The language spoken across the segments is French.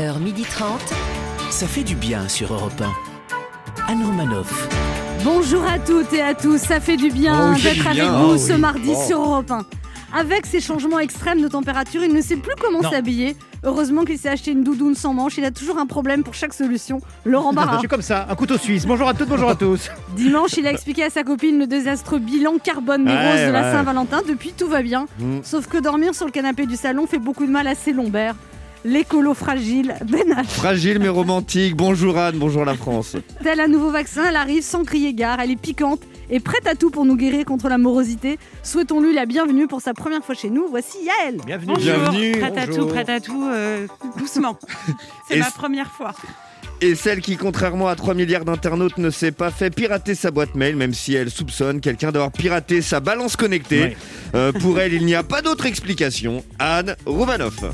11h30. Ça fait du bien sur Europe 1. Anne Romanoff. Bonjour à toutes et à tous, ça fait du bien Oh oui, d'être avec bien, vous oh ce oui. mardi Oh. sur Europe 1. Avec ces changements extrêmes de température, il ne sait plus comment Non. s'habiller. Heureusement qu'il s'est acheté une doudoune sans manche, il a toujours un problème pour chaque solution. Laurent Je Barra. suis comme ça, un couteau suisse. Bonjour à toutes, bonjour à tous. Dimanche, il a expliqué à sa copine le désastreux bilan carbone des Ouais, roses de la. Saint-Valentin. Depuis, tout va bien. Mm. Sauf que dormir sur le canapé du salon fait beaucoup de mal à ses lombaires. L'écolo fragile, Ben H. Fragile mais romantique. Bonjour Anne, bonjour la France. Tel un nouveau vaccin, elle arrive sans crier gare, elle est piquante et prête à tout pour nous guérir contre la morosité. Souhaitons-lui la bienvenue pour sa première fois chez nous. Voici Yael. Bienvenue. Bonjour, Bienvenue. prête à tout, prête à tout, euh, doucement. C'est ma première fois. Et celle qui, contrairement à 3 milliards d'internautes, ne s'est pas fait pirater sa boîte mail, même si elle soupçonne quelqu'un d'avoir piraté sa balance connectée. Ouais. Euh, pour elle, il n'y a pas d'autre explication. Anne Roumanoff.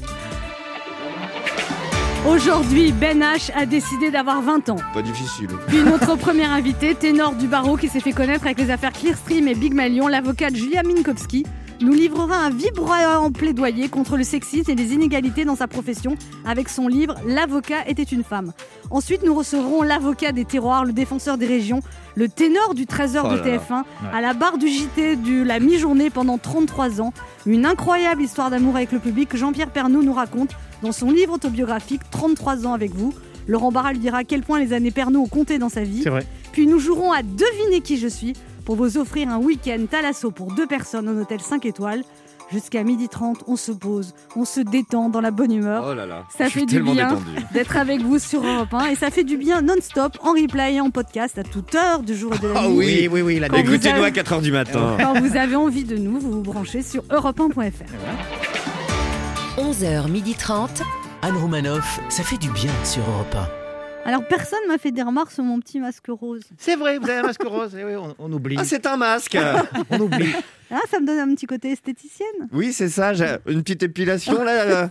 Aujourd'hui, Ben H a décidé d'avoir 20 ans. Pas difficile. Puis notre premier invité, ténor du barreau qui s'est fait connaître avec les affaires Clearstream et Big Malion, l'avocate Julia Minkowski, nous livrera un vibrant plaidoyer contre le sexisme et les inégalités dans sa profession avec son livre L'avocat était une femme. Ensuite, nous recevrons l'avocat des terroirs, le défenseur des régions, le ténor du 13h Oh de là là. TF1, à la barre du JT de la mi-journée pendant 33 ans. Une incroyable histoire d'amour avec le public que Jean-Pierre Pernaud nous raconte dans son livre autobiographique 33 ans avec vous. Laurent Barra lui dira à quel point les années Pernaud ont compté dans sa vie. C'est vrai. Puis nous jouerons à deviner qui je suis pour vous offrir un week-end Thalasso pour deux personnes en hôtel 5 étoiles. Jusqu'à 12h30, on se pose, on se détend dans la bonne humeur. Oh là là. Ça je suis fait du bien. D'être avec vous sur Europe 1 et ça fait du bien non-stop en replay et en podcast à toute heure du jour et de la nuit. oui. Oui, oui, Écoutez-nous avez- à 4h du matin. Quand vous avez envie de nous, vous vous branchez sur europe1.fr. 11h30. Anne Romanoff. Ça fait du bien sur Europe Alors personne m'a fait des remarques sur mon petit masque rose. C'est vrai, vous avez un masque rose. Eh oui, on, on oublie. Ah, c'est un masque. on oublie. Ah, ça me donne un petit côté esthéticienne. oui, c'est ça. j'ai Une petite épilation là. là.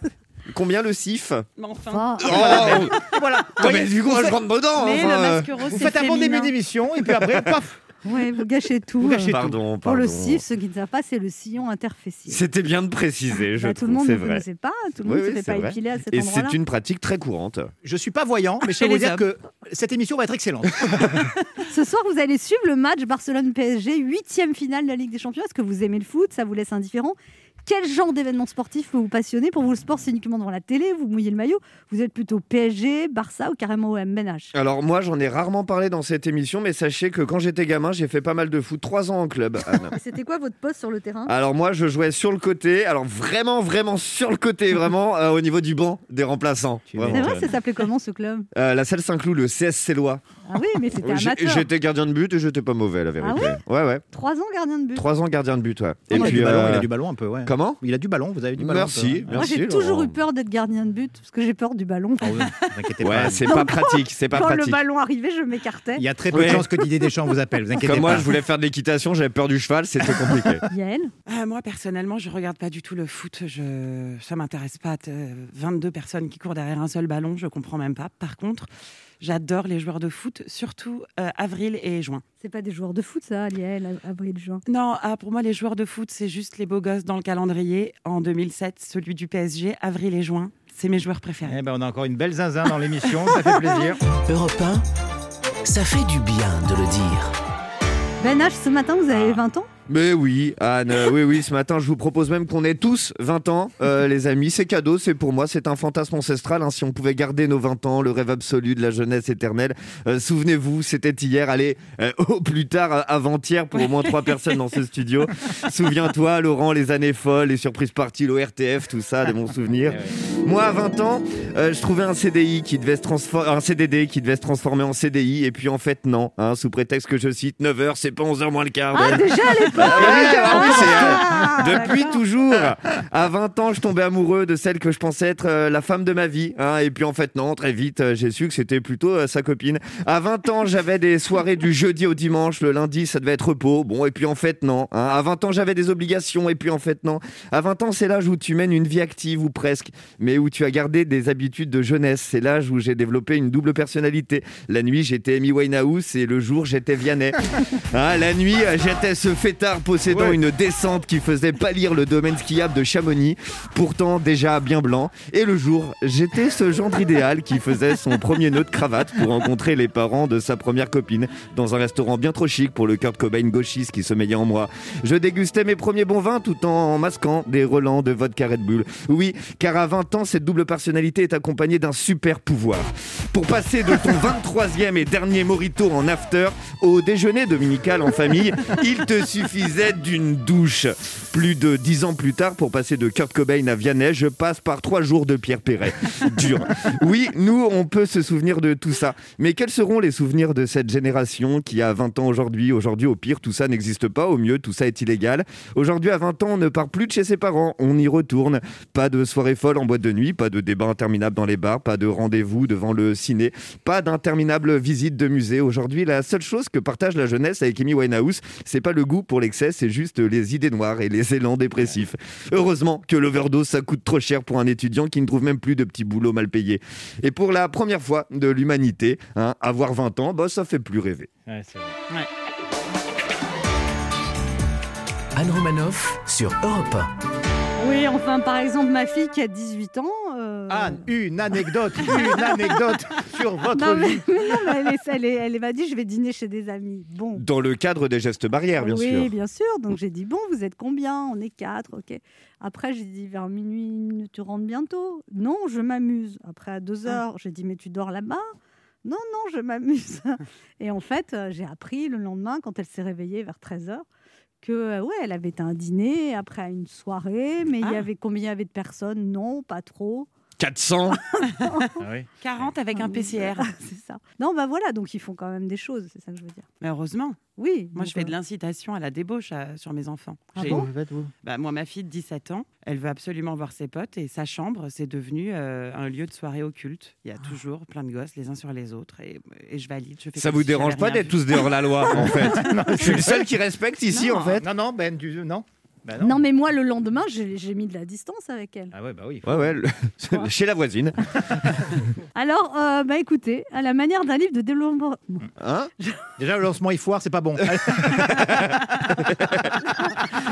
Combien le sif? Mais enfin. Ah, Oh, Et voilà. Non, mais du coup, je rentre dedans. Mais enfin, le masque rose, Vous c'est faites un bon début d'émission et puis après, paf. Ouais, vous gâchez tout. Vous gâchez euh. Pardon, Pour le pardon. CIF, ceux qui ne savent pas, c'est le sillon interfessier. C'était bien de préciser, je Bah, tout le monde ne connaissait pas, tout le Oui, monde ne oui, se fait c'est pas vrai. épiler à cet Et c'est une pratique très courante. Je suis pas voyant, mais je peux vous dire que cette émission va être excellente. Ce soir, vous allez suivre le match Barcelone-PSG, huitième finale de la Ligue des Champions. Est-ce que vous aimez le foot? Ça vous laisse indifférent? Quel genre d'événement sportif vous passionner Pour vous, le sport, c'est uniquement devant la télé, vous mouillez le maillot. Vous êtes plutôt PSG, Barça ou carrément OM Ben H Alors moi, j'en ai rarement parlé dans cette émission, mais sachez que quand j'étais gamin, j'ai fait pas mal de foot, trois ans en club. C'était quoi votre poste sur le terrain? Alors moi, je jouais sur le côté, alors vraiment, vraiment sur le côté, vraiment euh, au niveau du banc des remplaçants. C'est vrai, ça s'appelait comment ce club? Euh, la salle Saint-Cloud, le CS Célois. Ah oui, mais c'était amateur. J'étais gardien de but et j'étais pas mauvais, la vérité. ouais, ouais. Trois ans gardien de but. Trois ans gardien de but, ouais. il, a du euh, ballon, il a du ballon un peu, ouais. Comment Il a du ballon, vous avez du ballon. un Merci, peu, ouais. merci. Moi, j'ai toujours eu peur d'être gardien de but parce que j'ai peur du ballon. Oh, oui, vous inquiétez Ouais, pas. c'est pas pratique, c'est pas Quand le pratique. ballon arrivait, je m'écartais. Il y a très peu Ouais. de chances que Didier Deschamps vous appelle, vous inquiétez Comme moi, pas. je voulais faire de l'équitation, j'avais peur du cheval, c'était compliqué. Yael Ah, moi, personnellement, je regarde pas du tout le foot. Je... Ça m'intéresse pas. Euh, 22 personnes qui courent derrière un seul ballon, je comprends même pas. Par contre, j'adore les joueurs de foot, surtout euh, avril et juin. C'est pas des joueurs de foot, ça, Yael, avril, juin? Non, ah, pour moi, les joueurs de foot, c'est juste les beaux gosses dans le calendrier. En 2007, celui du PSG, avril et juin, c'est mes joueurs préférés. Eh ben, on a encore une belle zinzin dans l'émission, ça fait plaisir. 1. Europe 1. Ça fait du bien de le dire. Ben H, ce matin, vous Ah. avez 20 ans? Mais oui, Anne, oui, oui, ce matin, je vous propose même qu'on ait tous 20 ans, euh, les amis. C'est cadeau, c'est pour moi, c'est un fantasme ancestral. hein, si on pouvait garder nos 20 ans, le rêve absolu de la jeunesse éternelle. Euh, Souvenez-vous, c'était hier, allez, euh, au plus tard, euh, avant-hier, pour au moins trois personnes dans ce studio. Souviens-toi, Laurent, les années folles, les surprises parties, l'ORTF, tout ça, de mon souvenir. Moi, à 20 ans, euh, je trouvais un CDI qui devait se transformer, un CDD qui devait se transformer en CDI, et puis en fait, non, hein, sous prétexte que je cite 9h, c'est pas 11h moins le quart. Ah, déjà à euh, depuis toujours. À 20 ans, je tombais amoureux de celle que je pensais être euh, la femme de ma vie. hein, et puis en fait, non, très vite, euh, j'ai su que c'était plutôt euh, sa copine. À 20 ans, j'avais des soirées du jeudi au dimanche. Le lundi, ça devait être repos. Bon, et puis en fait, non. hein. À 20 ans, j'avais des obligations. Et puis en fait, non. À 20 ans, c'est l'âge où tu mènes une vie active ou presque, mais où tu as gardé des habitudes de jeunesse. C'est l'âge où j'ai développé une double personnalité. La nuit, j'étais Amy Winehouse et le jour, j'étais Vianney. Hein, la nuit, j'étais ce fêtard possédant Ouais. une descente qui faisait pâlir le domaine skiable de Chamonix, pourtant déjà bien blanc. Et le jour, j'étais ce gendre idéal qui faisait son premier nœud de cravate pour rencontrer les parents de sa première copine dans un restaurant bien trop chic pour le Kurt Cobain gauchiste qui sommeillait en moi. Je dégustais mes premiers bons vins tout en masquant des relents de vodka Red Bull. Oui, car à 20 ans, cette double personnalité est accompagnée d'un super pouvoir. Pour passer de ton 23e et dernier morito en after au déjeuner dominical en famille, il te suffisait d'une douche. Plus de 10 ans plus tard, pour passer de Kurt Cobain à Vianney, je passe par 3 jours de Pierre Perret. Dur. Oui, nous, on peut se souvenir de tout ça. Mais quels seront les souvenirs de cette génération qui a 20 ans aujourd'hui Aujourd'hui, au pire, tout ça n'existe pas. Au mieux, tout ça est illégal. Aujourd'hui, à 20 ans, on ne part plus de chez ses parents. On y retourne. Pas de soirée folle en boîte de nuit, pas de débat interminable dans les bars, pas de rendez-vous devant le ciné, pas d'interminable visite de musée. Aujourd'hui, la seule chose que partage la jeunesse avec Amy Winehouse, c'est pas le goût pour l'excès, c'est juste les idées noires et les élans dépressifs. Heureusement que l'overdose, ça coûte trop cher pour un étudiant qui ne trouve même plus de petits boulots mal payés. Et pour la première fois de l'humanité, hein, avoir 20 ans, bah, ça fait plus rêver. Ouais, c'est vrai. Anne Romanoff sur Europe Oui, enfin, par exemple, ma fille qui a 18 ans. euh, Anne, une anecdote, une anecdote sur votre Non, mais, vie. mais non, mais elle, est- elle, est- elle m'a dit je vais dîner chez des amis. Bon. Dans le cadre des gestes barrières, bien oui, sûr. bien sûr. Donc j'ai dit bon, vous êtes combien? On est quatre, ok. Après j'ai dit vers minuit, tu rentres bientôt? Non, je m'amuse. Après à deux Ah. heures, j'ai dit mais tu dors là-bas? Non, non, je m'amuse. Et en fait, euh, j'ai appris le lendemain quand elle s'est réveillée vers 13 heures que euh, ouais, elle avait un dîner, après à une soirée, mais il y Ah. avait combien il y avait de personnes? Non, pas trop. 400 Ah oui. 40 avec un PCR. c'est ça. Non, bah voilà, donc ils font quand même des choses, c'est ça que je veux dire. Mais heureusement, Oui. moi je fais de euh, l'incitation à la débauche à- sur mes enfants. Ah J'ai- bon bah, moi, ma fille de 17 ans, elle veut absolument voir ses potes et sa chambre, c'est devenu euh, un lieu de soirée occulte. Il y a Ah. toujours plein de gosses les uns sur les autres et, et je valide. Je fais Ça comme vous si j'avais dérange pas rien d'être vu. tous des hors-la-loi, en fait Je suis le seul qui respecte ici, Non. en fait. Non, non, Ben, du... non. Bah Non. mais moi, le lendemain, j'ai mis de la distance avec elle. Ah ouais, bah oui. Ouais, ouais, le- chez la voisine. Alors, euh, bah écoutez, à la manière d'un livre de développement. Hein Déjà, le lancement il foire, c'est pas bon.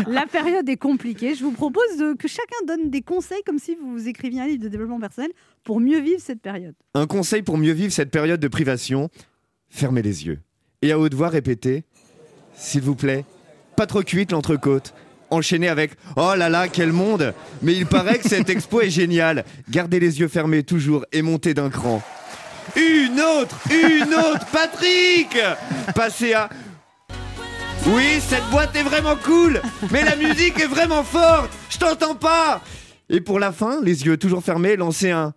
La période est compliquée. Je vous propose de- que chacun donne des conseils comme si vous écriviez un livre de développement personnel pour mieux vivre cette période. Un conseil pour mieux vivre cette période de privation fermez les yeux. Et à haute voix, répétez S'il vous plaît, pas trop cuite l'entrecôte. Enchaînez avec Oh là là, quel monde Mais il paraît que cette expo est géniale. Gardez les yeux fermés toujours et montez d'un cran. Une autre Une autre Patrick Passez à Oui, cette boîte est vraiment cool Mais la musique est vraiment forte Je t'entends pas Et pour la fin, les yeux toujours fermés, lancez un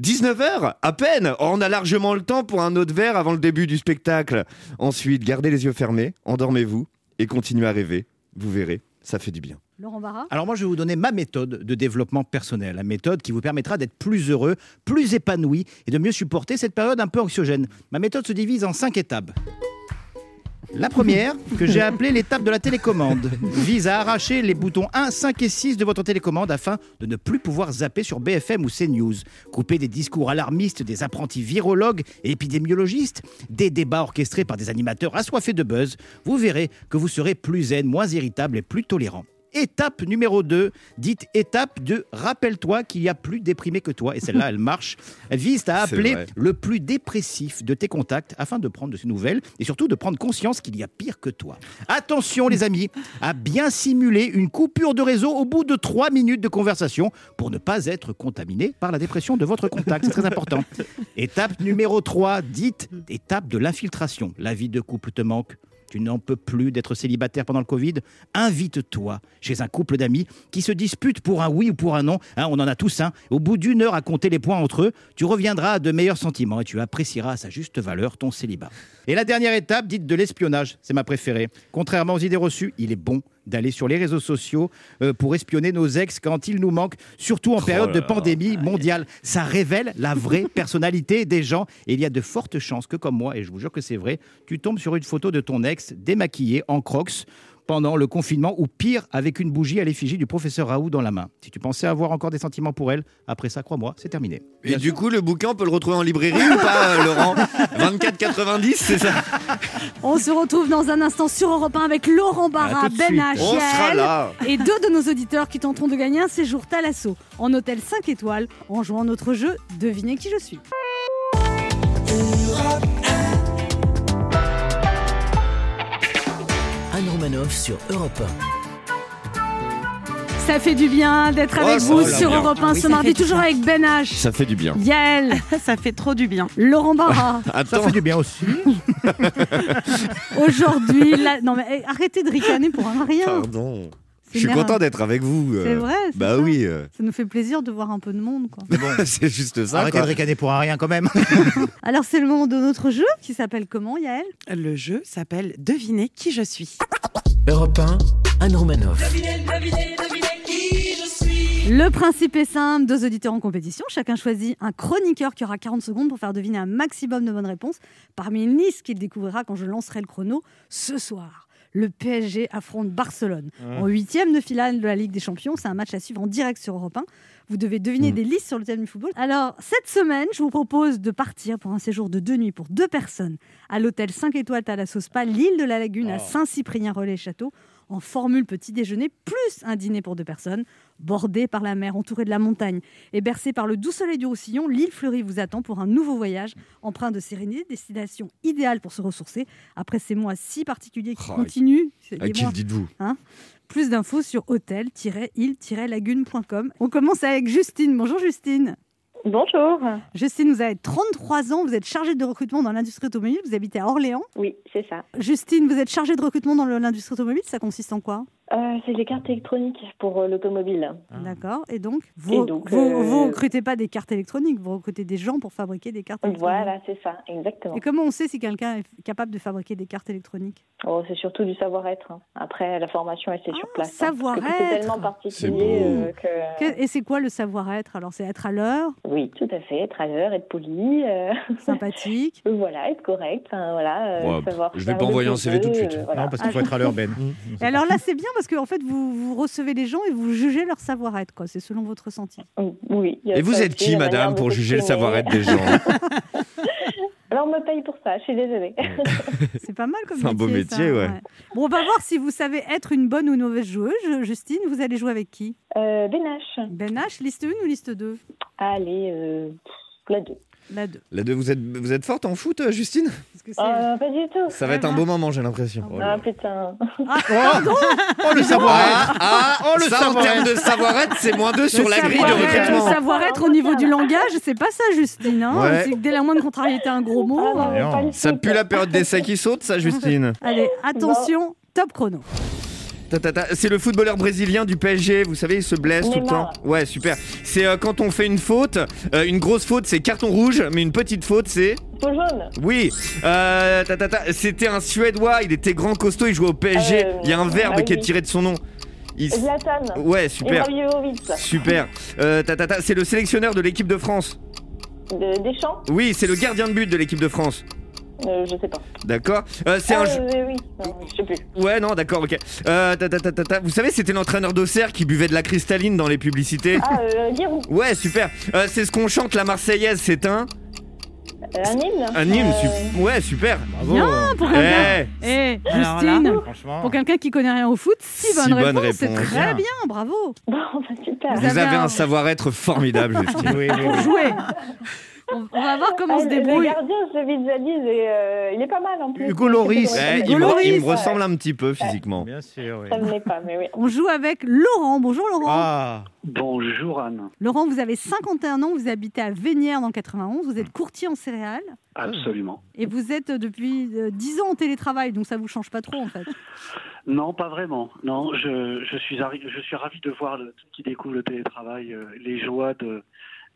19h À peine On a largement le temps pour un autre verre avant le début du spectacle. Ensuite, gardez les yeux fermés, endormez-vous et continuez à rêver. Vous verrez, ça fait du bien. Laurent Barra Alors moi, je vais vous donner ma méthode de développement personnel, la méthode qui vous permettra d'être plus heureux, plus épanoui et de mieux supporter cette période un peu anxiogène. Ma méthode se divise en cinq étapes. La première, que j'ai appelée l'étape de la télécommande, vise à arracher les boutons 1, 5 et 6 de votre télécommande afin de ne plus pouvoir zapper sur BFM ou CNews. Couper des discours alarmistes des apprentis virologues et épidémiologistes, des débats orchestrés par des animateurs assoiffés de buzz. Vous verrez que vous serez plus zen, moins irritable et plus tolérant. Étape numéro 2, dite étape de rappelle-toi qu'il y a plus déprimé que toi. Et celle-là, elle marche. Elle vise à appeler le plus dépressif de tes contacts afin de prendre de ses nouvelles et surtout de prendre conscience qu'il y a pire que toi. Attention les amis, à bien simuler une coupure de réseau au bout de 3 minutes de conversation pour ne pas être contaminé par la dépression de votre contact. C'est très important. Étape numéro 3, dite étape de l'infiltration. La vie de couple te manque. Tu n'en peux plus d'être célibataire pendant le Covid Invite-toi chez un couple d'amis qui se disputent pour un oui ou pour un non. Hein, on en a tous un. Au bout d'une heure à compter les points entre eux, tu reviendras à de meilleurs sentiments et tu apprécieras à sa juste valeur ton célibat. Et la dernière étape, dite de l'espionnage, c'est ma préférée. Contrairement aux idées reçues, il est bon d'aller sur les réseaux sociaux euh, pour espionner nos ex quand ils nous manquent, surtout en période de pandémie mondiale. Ça révèle la vraie personnalité des gens et il y a de fortes chances que, comme moi, et je vous jure que c'est vrai, tu tombes sur une photo de ton ex démaquillé en crocs pendant le confinement ou pire, avec une bougie à l'effigie du professeur Raoult dans la main. Si tu pensais avoir encore des sentiments pour elle, après ça, crois-moi, c'est terminé. Et du coup, le bouquin, on peut le retrouver en librairie ou pas, euh, Laurent 24,90, c'est ça? On se retrouve dans un instant sur Europe 1 avec Laurent Barra, Ben suite. H, On sera Yael là. et deux de nos auditeurs qui tenteront de gagner un séjour Thalasso en hôtel 5 étoiles en jouant notre jeu Devinez qui je suis. Sur Europe Ça fait du bien d'être avec vous sur bien. Europe 1 Oui, ce mardi, toujours bien. avec Ben H, Ça fait du bien. Yael, Ça fait trop du bien. Laurent Barra. Ça fait du bien aussi. Aujourd'hui, la- non mais eh, arrêtez de ricaner pour un rien. pardon. Je suis content d'être avec vous. euh. C'est vrai. Bah ça. oui, euh, Ça nous fait plaisir de voir un peu de monde, quoi. c'est juste ça. Arrêtez quoi. de ricaner pour un rien quand même. Alors c'est le moment de notre jeu qui s'appelle comment, Yael? Le jeu s'appelle Devinez qui je suis. Europe 1, Anne Romanoff. Le principe est simple, deux auditeurs en compétition. Chacun choisit un chroniqueur qui aura 40 secondes pour faire deviner un maximum de bonnes réponses parmi une liste qu'il découvrira quand je lancerai le chrono ce soir. Le PSG affronte Barcelone en huitième de finale de la Ligue des Champions. C'est un match à suivre en direct sur Europe 1. Vous devez deviner des listes sur le thème du football. Alors, cette semaine, je vous propose de partir pour un séjour de deux nuits pour deux personnes à l'hôtel 5 étoiles Thalasso Spa, l'île de la Lagune à Saint-Cyprien-Relais-Château, en formule petit déjeuner plus un dîner pour deux personnes, bordé par la mer, entouré de la montagne et bercé par le doux soleil du Roussillon. L'île fleurie vous attend pour un nouveau voyage empreint de sérénité, destination idéale pour se ressourcer après ces mois si particuliers qui Oh, continuent. À qui le dites-vous plus d'infos sur hôtel-île-lagune.com. On commence avec Justine. Bonjour Justine. Bonjour. Justine, vous avez 33 ans, vous êtes chargée de recrutement dans l'industrie automobile, vous habitez à Orléans. Oui, c'est ça. Justine, vous êtes chargée de recrutement dans l'industrie automobile, ça consiste en quoi? Euh, c'est les cartes électroniques pour euh, l'automobile. D'accord. Et donc, vous, Et donc, vous, euh, vous recrutez pas des cartes électroniques, vous recrutez des gens pour fabriquer des cartes électroniques. Voilà, c'est ça, exactement. Et comment on sait si quelqu'un est capable de fabriquer des cartes électroniques? Oh, c'est surtout du savoir-être. hein. Après, la formation, elle c'est sur Ah, place. hein, savoir-être. C'est tellement particulier euh. Que- Et c'est quoi le savoir-être? Alors, c'est être à l'heure, Oui, tout à fait. Être à l'heure, être poli. euh, sympathique. voilà, être correct. Enfin, voilà, euh, Ouais, savoir je vais pas envoyer un CV tout de suite. euh, voilà. Non, parce qu'il faut être à l'heure, Ben. Et alors là, c'est bien parce que en fait, vous, vous recevez les gens et vous jugez leur savoir-être, quoi. C'est selon votre ressenti. Oui. il y a Et vous êtes qui, madame, pour juger le savoir-être des gens Alors, on me paye pour ça, je suis désolée. C'est pas mal comme C'est un beau métier, ça, métier, ouais. Bon, on va voir si vous savez être une bonne ou une mauvaise joueuse. Justine, vous allez jouer avec qui? Euh, Benache. Ben H, liste 1 ou liste 2 Allez, euh, la 2. La 2. La deux, vous êtes, vous êtes forte en foot, euh, Justine? Parce que c'est... Euh, pas du tout. Ça va être un beau moment, j'ai l'impression. Oh là Ah putain. Ah, Oh, le savoir-être Ah, ah, Oh, le ça, en termes de savoir-être, c'est moins deux sur le la grille de recrutement. Le savoir-être au niveau du langage, c'est pas ça, Justine. Hein Ouais. C'est que dès la moindre contrariété, un gros mot. Ah non, mais non. Ça pue la période d'essai qui saute, ça, Justine Allez, attention, top chrono. C'est le footballeur brésilien du PSG, vous savez, il se blesse tout le temps. Ouais, super. C'est euh, quand on fait une faute, euh, une grosse faute, c'est carton rouge, mais une petite faute, c'est. Jaune. Oui, euh, ta, ta, ta. c'était un Suédois, il était grand costaud, il jouait au PSG. Il y a un verbe ah qui est tiré de son nom. Il Zlatan. Ouais, super. Super. C'est le sélectionneur de l'équipe de France. De, Deschamps. Oui, c'est le gardien de but de l'équipe de France. Euh, je sais pas. D'accord Euh, C'est Ah, un. euh, oui, non, je sais plus. Ouais, non, d'accord, ok. Euh, ta, ta, ta, ta, ta. Vous savez, c'était l'entraîneur d'Auxerre qui buvait de la cristalline dans les publicités. Ah, euh, Giroud. Ouais, super. Euh, c'est ce qu'on chante la Marseillaise, c'est un. Euh, un hymne. Un hymne, Euh, sup- Ouais, super. Bravo Bien pour quelqu'un. Eh, Eh, Alors Justine, Franchement. pour quelqu'un qui connaît rien au foot, si bonne réponse, c'est très Bien. bien, bravo. Bon, bah, super. Vous vous avez un- un savoir-être formidable, Justine. Oui, oui, Pour oui. jouer. On, on va voir comment on se Ah, débrouille. Le gardien, je l'ai visualise et euh, il est pas mal en plus. Hugo Loris. Eh, Hugo il, me, Loris. il me ressemble un petit peu physiquement. Bien sûr, oui. Ça ne l'est pas, mais oui. On joue avec Laurent. Bonjour Laurent. Ah, Bonjour Anne. Laurent, vous avez 51 ans, vous habitez à Vénières dans le 91, vous êtes courtier en céréales Absolument. et vous êtes depuis euh, 10 ans en télétravail, donc ça vous change pas trop en fait. Non, pas vraiment. Non, je, je suis je suis ravi de voir le, qui découvre le télétravail, euh, les joies de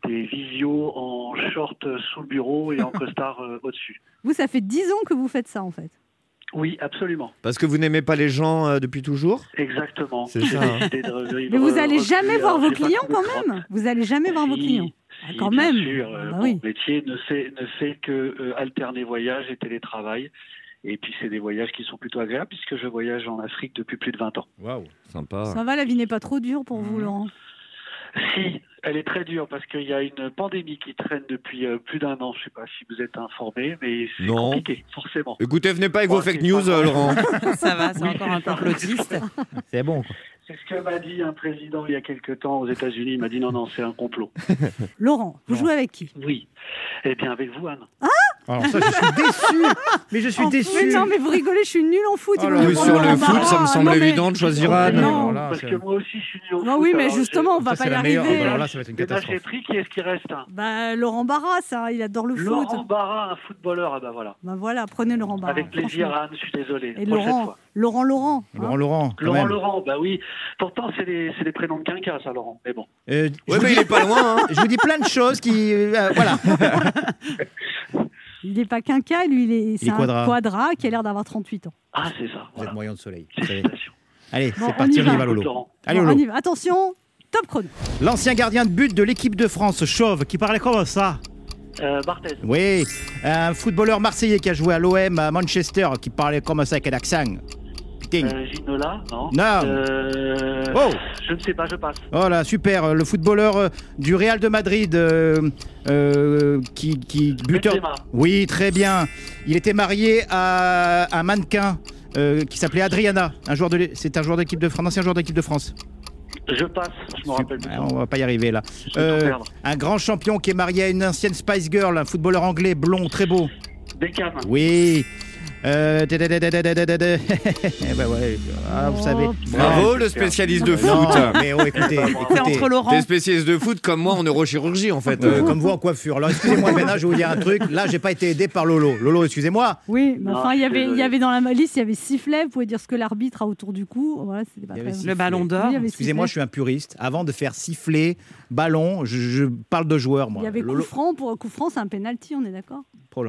des visios en short sous le bureau et en costard euh, au-dessus. Vous, ça fait 10 ans que vous faites ça en fait. Oui, absolument. Parce que vous n'aimez pas les gens euh, depuis toujours? Exactement. C'est ça, hein. Mais vous allez reculer. jamais voir vos clients trouvé quand même. Vous allez jamais voir vos clients. si, quand bien même. sûr, euh, Bah mon oui. métier ne fait, ne fait que euh, alterner voyage et télétravail. Et puis c'est des voyages qui sont plutôt agréables puisque je voyage en Afrique depuis plus de 20 ans. Waouh, sympa. Ça va, la vie n'est pas trop dure pour vous, Laurent? Si, elle est très dure parce qu'il y a une pandémie qui traîne depuis euh, plus d'un an. Je ne sais pas si vous êtes informé, mais c'est Non. compliqué, forcément. Écoutez, venez pas avec vos fake news, euh. Laurent. Ça va, c'est Oui, encore c'est un complotiste. C'est bon. C'est ce que m'a dit un président il y a quelque temps aux États-Unis. Il m'a dit non, non, c'est un complot. Laurent, vous Non. jouez avec qui? Oui. Eh bien, avec vous, Anne. Alors ça, je suis déçu. Mais je suis En déçu. foot, non, mais vous rigolez, je suis nulle en foot. Oh là Oui, sur le Laurent foot, ça Barra. me semble Non, mais- évident de choisir Anne. Non. Parce que moi aussi, je suis nul Non, foot, oui, mais justement, on va ça, pas y arriver. Alors là, ça va être une j'ai- Débat catastrophe. chez pris, qui est-ce qui reste hein Bah, Laurent Barra, ça, il adore le Laurent foot. Barra, un footballeur. Ah bah voilà. Bah voilà, prenez Laurent Barra. Avec plaisir. Anne, je suis désolé. Et Laurent, fois. Laurent, Laurent. hein. Laurent, Laurent, quand Laurent même. Laurent, bah oui. Pourtant, c'est des prénoms de quinquas, ça, Laurent. Mais bon. Euh, Ouais, mais dis, il est pas loin. Hein. je vous dis plein de choses qui... euh, voilà. Il n'est pas quinca, lui, il est, c'est un quadra. quadra qui a l'air d'avoir 38 ans. Ah, c'est ça. Vous êtes moyen de soleil. vous savez. Félicitations. Allez, Bon, c'est parti, on y va. Lolo. Allez, Bon, Lolo. on y va. Attention, top chrono. L'ancien gardien de but de l'équipe de France, Chauve, qui parlait comme ça. Euh, Barthez. Oui, un footballeur marseillais qui a joué à l'OM à Manchester, qui parlait comme ça avec un accent. Euh, Ginola, non Non. Euh, Oh. Je ne sais pas, je passe. Voilà, super. Le footballeur euh, du Real de Madrid, euh, euh, qui, qui buteur. Benzema. Oui, très bien. Il était marié à un mannequin euh, qui s'appelait Adriana. Un joueur de, c'est un joueur d'équipe de France, un ancien joueur d'équipe de France. Je passe, je me rappelle plus. On va pas y arriver là. Euh, perdre. un grand champion qui est marié à une ancienne Spice Girl, un footballeur anglais blond, très beau. Beckham. Oui. Euh... vous savez. Oh, Bravo le spécialiste de foot. Mais oh, écoutez, écoutez. Entre Laurent. Des spécialistes de foot comme moi en neurochirurgie en fait. Euh, comme vous en coiffure. Alors excusez-moi Bernard, je vais vous dire un truc. Là, j'ai pas été aidé par Lolo. Lolo, excusez-moi. Oui, mais enfin, il y avait, il y avait dans la liste, il y avait sifflet. Vous pouvez dire ce que l'arbitre a autour du cou. Voilà, le ballon d'or. Excusez-moi, je suis un puriste. Avant de faire siffler ballon, je, parle de joueur moi. Il y avait coup franc pour coup franc, c'est un penalty, on est d'accord?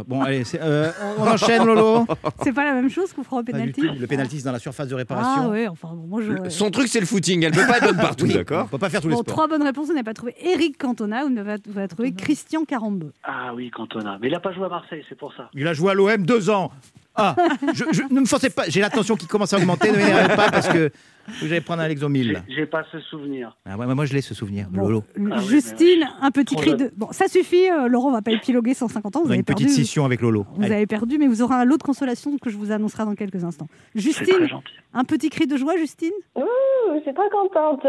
Bon, allez, euh, on enchaîne, Lolo. C'est pas la même chose, coup franc au penalty. Le pénalty, c'est dans la surface de Ah réparation. ouais, enfin, bon, moi je. Son truc c'est le footing, elle peut pas être bonne partout, Oui, d'accord On peut pas faire tous les Bon, sports. trois bonnes réponses, vous n'avez pas trouvé Eric Cantona, vous n'avez pas trouvé Christian Carambeu. Ah oui, Cantona. Mais il n'a pas joué à Marseille, c'est pour ça. Il a joué à l'OM deux ans. Ah, je, je- ne me forcez pas. J'ai l'attention qui commence à augmenter. Ne m'énervez pas parce que vous allez prendre un Lexomil. là. J'ai pas ce souvenir. Ah ouais, moi, je l'ai ce souvenir. Bon, Lolo. Ah oui, Justine, un petit cri de. Bon, ça suffit, euh, Laurent, on va pas épiloguer 150 ans, vous On a avez une perdu. petite scission avec Lolo. Vous Allez. avez perdu, mais vous aurez un lot de consolation que je vous annoncerai dans quelques instants. Justine, très un petit cri de joie, Justine? Ouh, je suis trop contente.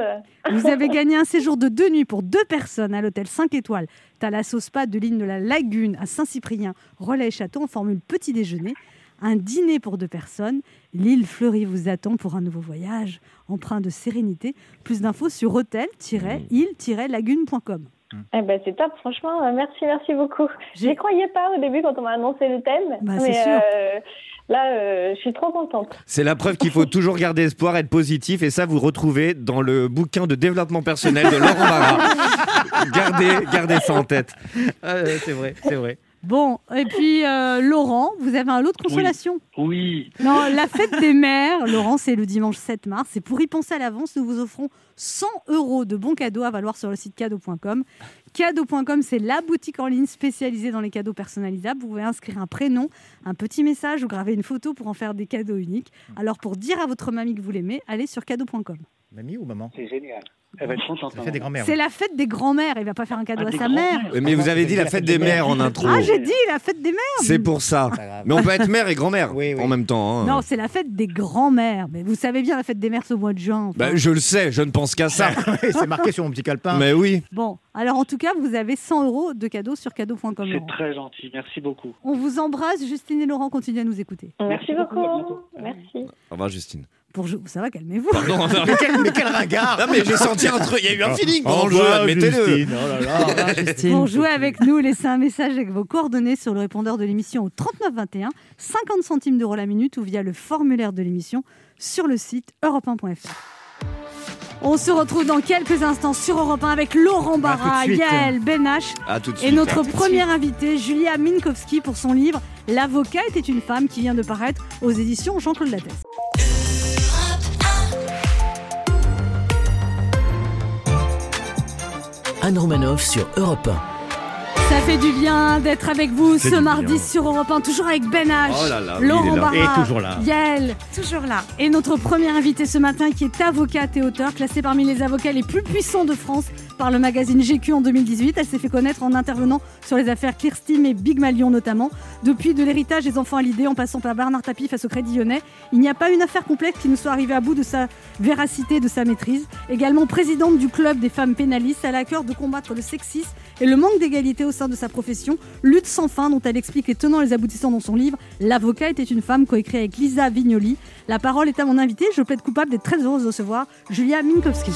Vous avez gagné un séjour de deux nuits pour deux personnes à l'hôtel 5 étoiles Thalasso Spa de l'île de la Lagune à Saint-Cyprien, Relais et Château en formule petit déjeuner. Un dîner pour deux personnes. L'île fleurie vous attend pour un nouveau voyage empreint de sérénité. Plus d'infos sur hôtel-île-lagune.com. Eh ben, c'est top, franchement. euh, Merci, merci beaucoup. J'y croyais pas au début quand on m'a annoncé le thème. Bah, c'est mais sûr. euh, là, euh, je suis trop contente. C'est la preuve qu'il faut toujours garder espoir, être positif, et ça vous retrouvez dans le bouquin de développement personnel de Laurent Barra. gardez, gardez ça en tête. Ah, euh, c'est vrai, c'est vrai. Bon, et puis euh, Laurent, vous avez un lot de consolation. Oui. Non, la fête des mères, Laurent, c'est le dimanche 7 mars. Et pour y penser à l'avance, nous vous offrons 100 euros de bons cadeaux à valoir sur le site cadeau.com. Cadeau.com, c'est la boutique en ligne spécialisée dans les cadeaux personnalisables. Vous pouvez inscrire un prénom, un petit message ou graver une photo pour en faire des cadeaux uniques. Alors, pour dire à votre mamie que vous l'aimez, allez sur cadeau.com. Mamie ou maman? C'est génial. Elle va être contente. Ça fait des maman. grands-mères. C'est la fête des grands-mères. Il va pas faire un cadeau Ah, à sa mère. Mais vous avez dit la fête des mères en intro. Ah, j'ai dit la fête des mères. C'est pour ça. Mais on peut être mère et grand-mère Oui, oui. en même temps. hein. Non, c'est la fête des grands-mères. Mais vous savez bien, la fête des mères, c'est au mois de juin. enfin. Bah, je le sais, je ne pense qu'à ça. c'est marqué sur mon petit calepin. Mais oui. Bon, alors en tout cas, vous avez 100 euros de cadeaux sur cadeau.com. C'est très gentil. Merci beaucoup. On vous embrasse, Justine et Laurent, continuez à nous écouter. Merci, Merci beaucoup, beaucoup. Merci. Au revoir, Justine. Pour ça va, calmez-vous. Pardon, non, Mais quel, mais quel ringard Non, mais j'ai senti un truc. Il y a eu un feeling pendant le jeu, admettez-le. Justine. Oh là là. Pour jouer avec nous, laissez un message avec vos coordonnées sur le répondeur de l'émission au 3921, 50 centimes d'euros la minute ou via le formulaire de l'émission sur le site europe1.fr. On se retrouve dans quelques instants sur Europe 1 avec Laurent Barra. Yael Benache et suite. notre première invitée, Julia Minkowski, pour son livre L'avocat était une femme qui vient de paraître aux éditions Jean-Claude Lattès. Anne Romanoff sur Europe Ça fait du bien d'être avec vous ce mardi bien. sur Europe 1, toujours avec Ben H, Oh là là, Laurent il est là. Barra, Et toujours là. Yael, Toujours là. et notre premier invité ce matin qui est avocate et auteur, classée parmi les avocats les plus puissants de France par le magazine GQ en 2018. Elle s'est fait connaître en intervenant sur les affaires Clearstream et Big Malion notamment. Depuis de l'héritage des enfants à l'idée en passant par Bernard Tapie face au Crédit Lyonnais, il n'y a pas une affaire complexe qui nous soit arrivée à bout de sa véracité, de sa maîtrise. Également présidente du club des femmes pénalistes, elle a à cœur de combattre le sexisme et le manque d'égalité au sein de sa profession. Lutte sans fin dont elle explique les tenants et les aboutissants dans son livre L'avocat était une femme, coécrit avec Lisa Vignoli. La parole est à mon invité. Je plaide coupable d'être très heureuse de recevoir Julia Minkowski.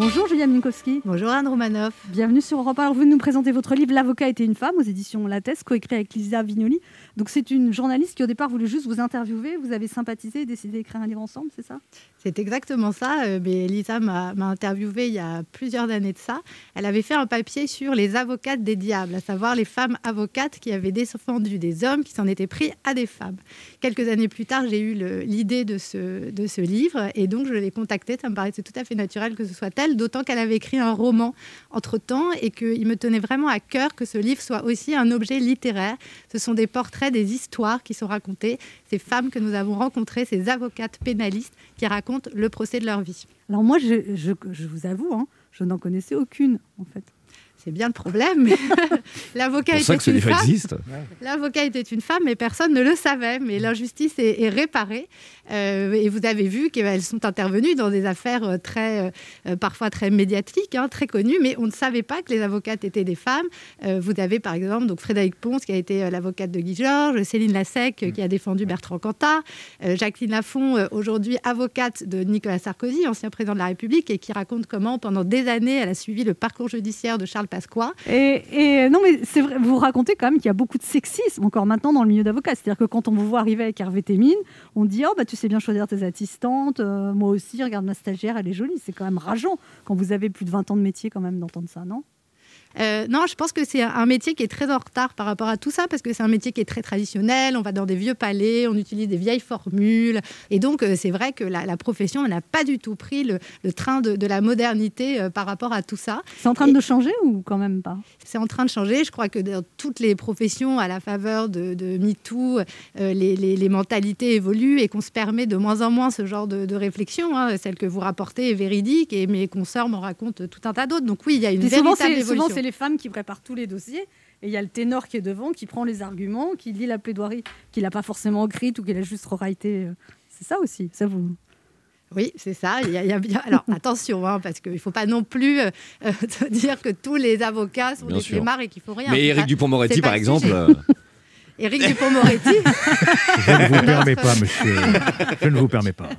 Bonjour Julia Minkowski. Bonjour Anne Romanoff. Bienvenue sur Europe 1. Alors, vous nous présentez votre livre L'avocat était une femme aux éditions Lattès, coécrit avec Lisa Vignoli. Donc c'est une journaliste qui au départ voulait juste vous interviewer. Vous avez sympathisé et décidé d'écrire un livre ensemble, c'est ça? C'est exactement ça. Euh, mais Lisa m'a interviewée il y a plusieurs années de ça. Elle avait fait un papier sur les avocates des diables, à savoir les femmes avocates qui avaient défendu des hommes qui s'en étaient pris à des femmes. Quelques années plus tard, j'ai eu l'idée de ce, de ce livre et donc je l'ai contactée. Ça me paraissait tout à fait naturel que ce soit elle, d'autant qu'elle avait écrit un roman entre-temps et qu'il me tenait vraiment à cœur que ce livre soit aussi un objet littéraire. Ce sont des portraits, des histoires qui sont racontées, ces femmes que nous avons rencontrées, ces avocates pénalistes qui racontent le procès de leur vie. Alors moi, je, vous avoue, hein, je n'en connaissais aucune en fait. C'est bien le problème. mais L'avocat que ce était une livre femme. existe. L'avocat était une femme, mais personne ne le savait. Mais l'injustice est, est réparée. Euh, et vous avez vu qu'elles sont intervenues dans des affaires euh, très, euh, parfois très médiatiques, hein, très connues, mais on ne savait pas que les avocates étaient des femmes. Euh, vous avez par exemple donc Frédéric Ponce qui a été l'avocate de Guy Georges, Céline Lassec euh, qui a défendu Bertrand Cantat, euh, Jacqueline Lafont, aujourd'hui avocate de Nicolas Sarkozy, ancien président de la République, et qui raconte comment pendant des années elle a suivi le parcours judiciaire de Charles Pasqua. Et, et non, mais c'est vrai, vous racontez quand même qu'il y a beaucoup de sexisme encore maintenant dans le milieu d'avocat. C'est-à-dire que quand on vous voit arriver avec Hervé Témine, on dit Oh, bah tu sais bien choisir tes assistantes, euh, moi aussi, regarde ma stagiaire, elle est jolie. C'est quand même rageant quand vous avez plus de 20 ans de métier quand même d'entendre ça, non? Euh, non, je pense que c'est un métier qui est très en retard par rapport à tout ça, parce que c'est un métier qui est très traditionnel. On va dans des vieux palais, on utilise des vieilles formules. Et donc, euh, c'est vrai que la, la profession n'a pas du tout pris le, le train de, de la modernité euh, par rapport à tout ça. C'est en train de changer ou quand même pas? C'est en train de changer. Je crois que dans toutes les professions, à la faveur de, de MeToo, euh, les, les- les mentalités évoluent et qu'on se permet de moins en moins ce genre de, de réflexion. hein. Celle que vous rapportez est véridique, et mes consoeurs m'en racontent tout un tas d'autres. Donc oui, il y a une souvent, véritable souvent, évolution. C'est les femmes qui préparent tous les dossiers. Et il y a le ténor qui est devant, qui prend les arguments, qui lit la plaidoirie qu'il n'a pas forcément écrite ou qu'il a juste rewrité. C'est ça aussi, ça vous. Oui, c'est ça. Il y a, il y a bien... Alors attention, hein, parce qu'il ne faut pas non plus euh, euh, te dire que tous les avocats sont Bien des flemmards et qu'il faut rien. Mais Éric Dupont-Moretti, par le exemple, euh, Éric Dupont-Moretti. Je ne vous permets pas, monsieur. Je ne vous permets pas.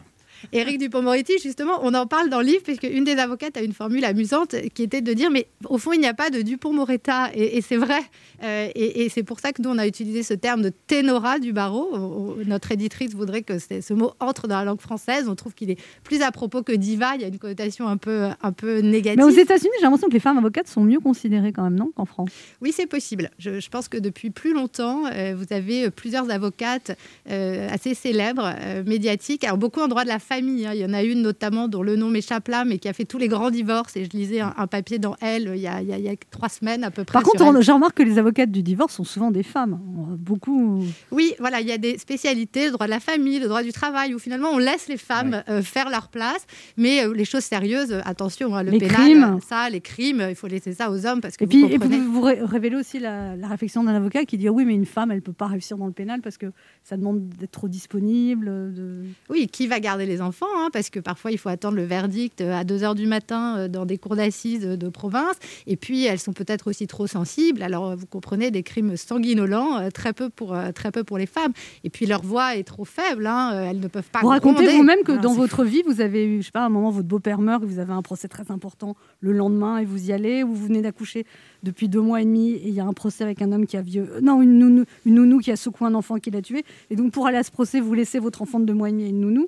Éric Dupont-Moretti, justement, on en parle dans le livre, puisque une des avocates a une formule amusante qui était de dire, mais au fond, il n'y a pas de Dupont-Moretta. Et, et c'est vrai. Euh, et et c'est pour ça que nous, on a utilisé ce terme de ténora du barreau. Notre éditrice voudrait que ce mot entre dans la langue française. On trouve qu'il est plus à propos que diva. Il y a une connotation un peu, un peu négative. Mais aux États-Unis, j'ai l'impression que les femmes avocates sont mieux considérées quand même, non Qu'en France? Oui, c'est possible. Je, je pense que depuis plus longtemps, euh, vous avez plusieurs avocates euh, assez célèbres, médiatiques. Alors, beaucoup en droit de la famille. hein. Il y en a une notamment dont le nom m'échappe là, mais qui a fait tous les grands divorces. Et je lisais un, un papier dans Elle euh, il y, a, il y a- il y a trois semaines à peu près. Par contre, je remarque que les avocates du divorce sont souvent des femmes. A Beaucoup. Oui, voilà, il y a des spécialités, le droit de la famille, le droit du travail, où finalement on laisse les femmes euh, faire leur place. Mais euh, les choses sérieuses, euh, attention, hein, le Les pénal, crimes. ça, les crimes, il faut laisser ça aux hommes parce que Et vous puis, et puis comprenez. vous, vous ré- révélez aussi la, la réflexion d'un avocat qui dit oui, mais une femme, elle peut pas réussir dans le pénal parce que ça demande d'être trop disponible. De... Oui, qui va garder les enfants hein, Parce que parfois, il faut attendre le verdict euh, à 2 heures du matin euh, dans des cours d'assises euh, de province. Et puis, elles sont peut-être aussi trop sensibles. Alors, vous comprenez, des crimes sanguinolents, très, peu pour, très peu pour les femmes. Et puis, leur voix est trop faible. hein, Elles ne peuvent pas Vous racontez vous-même que dans votre vie, vous avez eu, je sais pas, à un moment, votre beau-père meurt vous avez un procès très important le lendemain et vous y allez, ou vous venez d'accoucher depuis deux mois et demi et il y a un procès avec un homme qui a vieux. Non, une nounou, une nounou qui a secoué un enfant qui l'a tué. Et donc, pour aller à ce procès, vous laissez votre enfant de deux mois et demi et une nounou.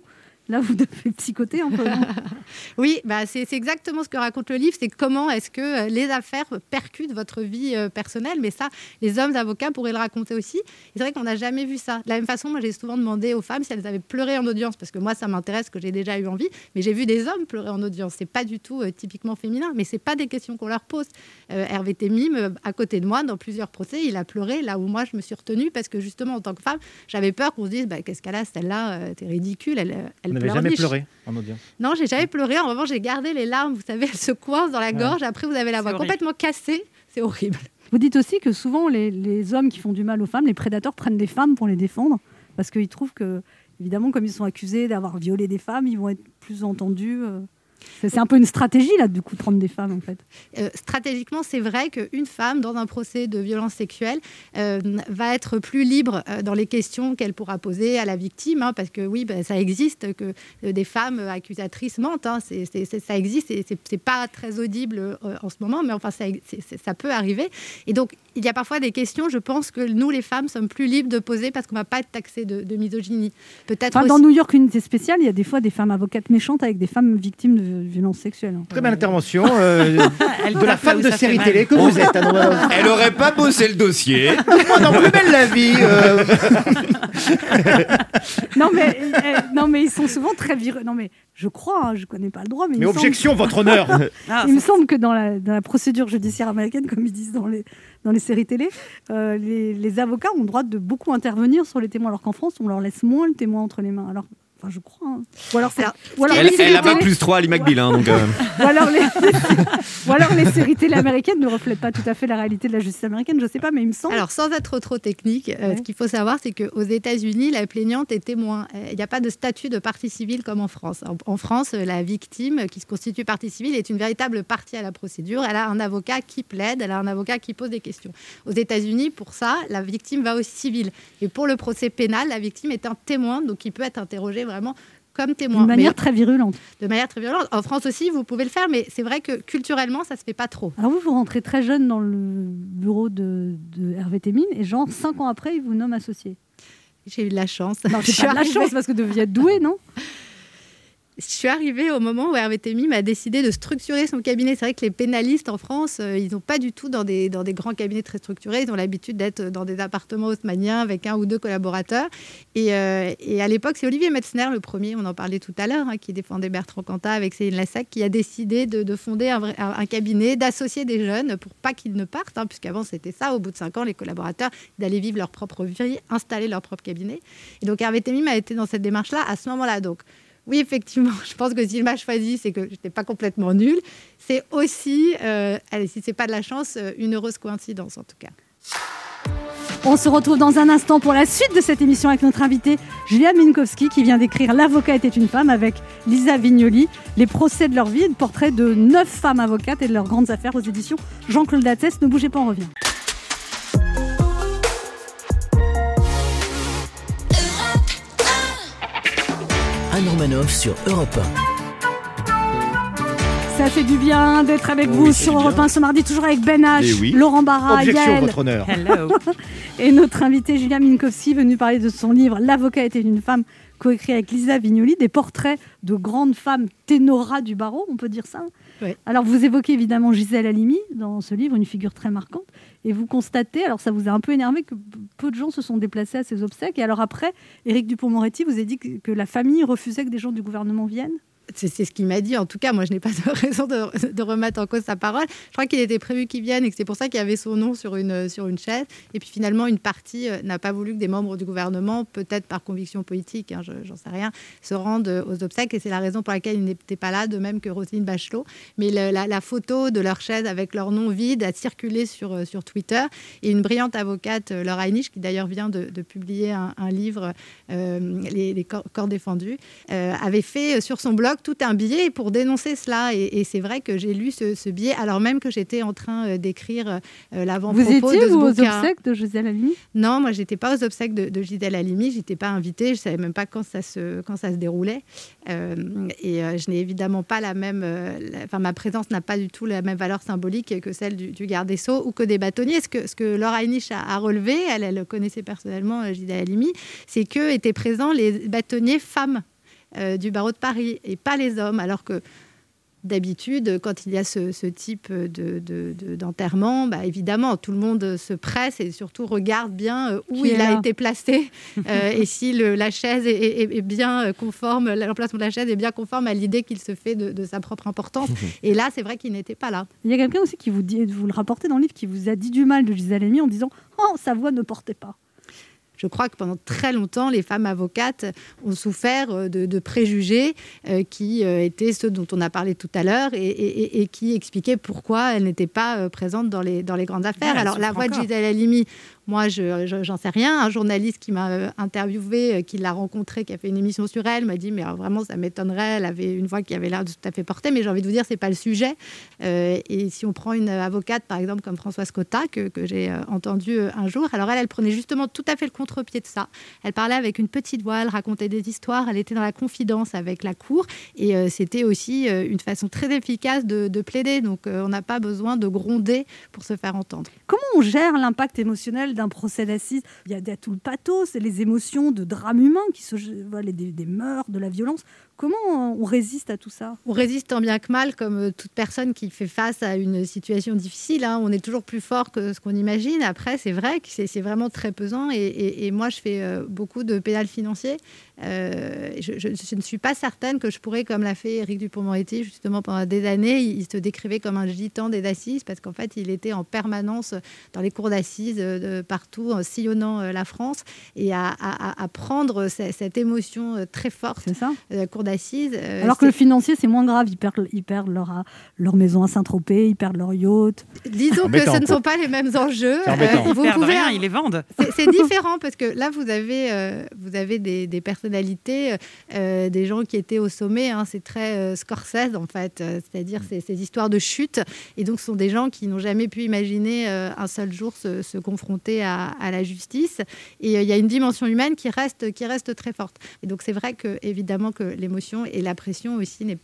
Là, vous devez psychoter un peu. Oui, bah c'est c'est exactement ce que raconte le livre, c'est comment est-ce que euh, les affaires percutent votre vie euh, personnelle, mais ça, les hommes avocats pourraient le raconter aussi. C'est vrai qu'on n'a jamais vu ça. De la même façon, moi j'ai souvent demandé aux femmes si elles avaient pleuré en audience, parce que moi ça m'intéresse, que j'ai déjà eu envie, mais j'ai vu des hommes pleurer en audience. C'est pas du tout euh, typiquement féminin, mais c'est pas des questions qu'on leur pose. Euh, Hervé Temim, euh, à côté de moi, dans plusieurs procès, il a pleuré là où moi je me suis retenue, parce que justement en tant que femme, j'avais peur qu'on se dise bah, qu'est-ce qu'elle a, celle-là, euh, t'es ridicule, elle, elle Vous n'avez jamais pleurniche. pleuré en audience Non, j'ai jamais pleuré. En revanche, j'ai gardé les larmes. Vous savez, elles se coincent dans la gorge. Après, vous avez la voix horrible. complètement cassée. C'est horrible. Vous dites aussi que souvent, les, les hommes qui font du mal aux femmes, les prédateurs prennent des femmes pour les défendre, parce qu'ils trouvent que, évidemment, comme ils sont accusés d'avoir violé des femmes, ils vont être plus entendus. euh. C'est un peu une stratégie, là, du coup, de prendre des femmes, en fait. Euh, stratégiquement, c'est vrai qu'une femme, dans un procès de violence sexuelle, euh, va être plus libre euh, dans les questions qu'elle pourra poser à la victime. hein, parce que oui, ben, ça existe que des femmes accusatrices mentent. hein, ça existe et c'est pas très audible en ce moment, mais enfin, ça, peut arriver. Et donc, il y a parfois des questions, je pense, que nous, les femmes, sommes plus libres de poser parce qu'on ne va pas être taxé de, de misogynie. Peut-être Enfin, dans New York Unité Spéciale, il y a des fois des femmes avocates méchantes avec des femmes victimes de violences sexuelles. hein. Très belle intervention euh, de la femme de série télé que vous êtes. Romanoff. Elle aurait pas bossé le dossier. Moi non plus belle la vie. euh. Non, mais, euh, non, mais ils sont souvent très vireux. Non, mais je crois, hein, je connais pas le droit, mais, il Mais me semble- objection, votre honneur. Ah, il me semble que dans la, dans la procédure judiciaire américaine, comme ils disent dans les, dans les séries télé, euh, les, les avocats ont le droit de beaucoup intervenir sur les témoins, alors qu'en France, on leur laisse moins le témoin entre les mains. Alors, enfin, je crois. hein. Ou alors, Alors, ou alors Elle, les elle séries a pas plus 3 à l'IMACBIL, hein, donc. euh, ou alors les, ou alors les séries télé américaines ne reflètent pas tout à fait la réalité de la justice américaine. Je sais pas, mais il me semble. Alors, sans être trop technique, euh, ce qu'il faut savoir, c'est qu'aux États-Unis, la plaignante est témoin. Euh, Il n'y a pas de statut de partie civile comme en France. En, en France, la victime qui se constitue partie civile est une véritable partie à la procédure. Elle a un avocat qui plaide, elle a un avocat qui pose des questions. Aux États-Unis, pour ça, la victime va au civil. Et pour le procès pénal, la victime est un témoin, donc il peut être interrogé vraiment comme témoin. D'une manière Mais très virulente. de manière très violente. En France aussi, vous pouvez le faire, mais c'est vrai que culturellement, ça se fait pas trop. Alors vous, vous rentrez très jeune dans le bureau de, de Hervé Témine et genre cinq ans après, il vous nomme associé. J'ai eu de la chance. Non, Je pas de la chance parce que vous deviez être doué, non? Je suis arrivée au moment où Hervé Temim a décidé de structurer son cabinet. C'est vrai que les pénalistes en France, euh, ils n'ont pas du tout dans des, dans des grands cabinets très structurés. Ils ont l'habitude d'être dans des appartements haussmanniens avec un ou deux collaborateurs. Et, euh, à l'époque, c'est Olivier Metzner, le premier, on en parlait tout à l'heure, hein, qui défendait Bertrand Cantat avec Céline Lassac, qui a décidé de, de fonder un, cabinet, d'associer des jeunes pour pas qu'ils ne partent, hein, puisqu'avant c'était ça, au bout de cinq ans, les collaborateurs, d'aller vivre leur propre vie, installer leur propre cabinet. Et donc Hervé Temim a été dans cette démarche-là à ce moment-là. Donc oui, effectivement, je pense que s'il m'a choisi, c'est que je n'étais pas complètement nulle. C'est aussi, euh, allez, si c'est pas de la chance, euh, une heureuse coïncidence en tout cas. On se retrouve dans un instant pour la suite de cette émission avec notre invitée Julia Minkowski qui vient d'écrire L'avocat était une femme avec Lisa Vignoli, les procès de leur vie, le portrait de neuf femmes avocates et de leurs grandes affaires aux éditions Jean-Claude Dattès. Ne bougez pas, on revient. Sur Europe Ça fait du bien d'être avec vous Oui, sur Europe bien. 1 ce mardi, toujours avec Ben H, Eh oui. Laurent Barra, Objection, Yael votre honneur. Hello. et notre invitée Julia Minkowski venue parler de son livre L'avocat était une femme coécrit avec Lisa Vignoli, des portraits de grandes femmes ténoras du barreau, on peut dire ça. Alors vous évoquez évidemment Gisèle Halimi dans ce livre, une figure très marquante, et vous constatez, alors ça vous a un peu énervé que peu de gens se sont déplacés à ses obsèques, et alors après, Éric Dupont-Moretti vous a dit que la famille refusait que des gens du gouvernement viennent? C'est ce qu'il m'a dit. En tout cas, moi, je n'ai pas de raison de, remettre en cause sa parole. Je crois qu'il était prévu qu'il vienne et que c'est pour ça qu'il y avait son nom sur une, sur une chaise. Et puis finalement, une partie euh, n'a pas voulu que des membres du gouvernement, peut-être par conviction politique, hein, je- j'en sais rien, se rendent euh, aux obsèques. Et c'est la raison pour laquelle il n'était pas là, de même que Roselyne Bachelot. Mais la, photo de leur chaise avec leur nom vide a circulé sur, euh, sur Twitter. Et une brillante avocate, Laura Heinisch, qui d'ailleurs vient de, publier un, livre, Les, corps, défendus, avait fait sur son blog tout un billet pour dénoncer cela. Et, et c'est vrai que j'ai lu ce, ce billet alors même que j'étais en train euh, d'écrire euh, Vous l'avant-propos de étiez ce vous, aux obsèques de Gisèle Halimi Non, moi, j'étais pas aux obsèques de, de Gisèle Halimi. J'étais pas invitée. Je savais même pas quand ça se, quand ça se déroulait. Euh, et je n'ai évidemment pas la même. Enfin, ma présence n'a pas du tout la même valeur symbolique que celle du, du garde des Sceaux ou que des bâtonniers. Ce que, ce que Laura Heinisch a, a relevé, elle, elle connaissait personnellement Gisèle Halimi, c'est que étaient présents les bâtonniers femmes. Euh, du barreau de Paris et pas les hommes, alors que D'habitude, quand il y a ce, ce type de, de- de- d'enterrement, bah, évidemment, tout le monde se presse et surtout regarde bien euh, où il a été placé euh, et si le- la chaise est, est- est bien conforme, l'emplacement de la chaise est bien conforme à l'idée qu'il se fait de, de sa propre importance. Et là, c'est vrai qu'il n'était pas là. Il y a quelqu'un aussi qui vous dit, vous le rapportez dans le livre, qui vous a dit du mal de Gisèle Halimi en disant Oh, sa voix ne portait pas. Je crois que pendant très longtemps, les femmes avocates ont souffert euh, de, de préjugés euh, qui euh, étaient ceux dont on a parlé tout à l'heure et, et- et- et qui expliquaient pourquoi elles n'étaient pas présentes dans les, dans les grandes affaires. Alors, la voix de. Gisèle Halimi, moi, je je- j'en sais rien. Un journaliste qui m'a euh, interviewé, euh, qui l'a rencontrée, qui a fait une émission sur elle, m'a dit Mais alors, vraiment, ça m'étonnerait. Elle avait une voix qui avait l'air tout à fait portée. Mais j'ai envie de vous dire, c'est pas le sujet. Euh, et si on prend une avocate, par exemple, comme Françoise Cotta, que, j'ai euh, entendue euh, un jour, alors elle, elle prenait justement tout à fait le contre-pied de ça. Elle parlait avec une petite voix, elle racontait des histoires, elle était dans la confidence avec la cour. Et euh, c'était aussi euh, une façon très efficace de, de plaider. Donc, euh, on n'a pas besoin de gronder pour se faire entendre. Comment on gère l'impact émotionnel d'un procès d'assises il y, a, tout le pathos, les émotions de drame humain, qui se, voilà, des, des meurtres, de la violence. Comment on résiste à tout ça? On résiste tant bien que mal, comme euh, toute personne qui fait face à une situation difficile. hein. On est toujours plus fort que ce qu'on imagine. Après, c'est vrai que c'est vraiment très pesant. Et, et- et moi, je fais euh, beaucoup de pénal financier. Euh, je, je- je ne suis pas certaine que je pourrais, comme l'a fait Éric Dupond-Moretti, justement pendant des années, il, se décrivait comme un gitan des assises parce qu'en fait, il était en permanence dans les cours d'assises euh, partout, en sillonnant euh, la France et à, à- à- à prendre ce- cette émotion très forte C'est ça? Cour d'assises. euh, Alors que le financier, c'est moins grave. Ils perdent, ils perdent leur, leur maison à Saint-Tropez, ils perdent leur yacht. Disons que ce ne sont pas les mêmes enjeux. Embêtant. vous Ils pouvez rien, ils les vendent. c'est différent parce que là, vous avez, euh, vous avez des, des personnalités, euh, des gens qui étaient au sommet. hein. c'est très euh, Scorsese, en fait. euh, C'est-à-dire ces, ces histoires de chute. Et donc, ce sont des gens qui n'ont jamais pu imaginer euh, un seul jour se, se confronter à, à la justice. Et euh, il y a une dimension humaine qui reste, qui reste très forte. Et donc, c'est vrai que, évidemment, que l'émotion et la pression aussi n'est-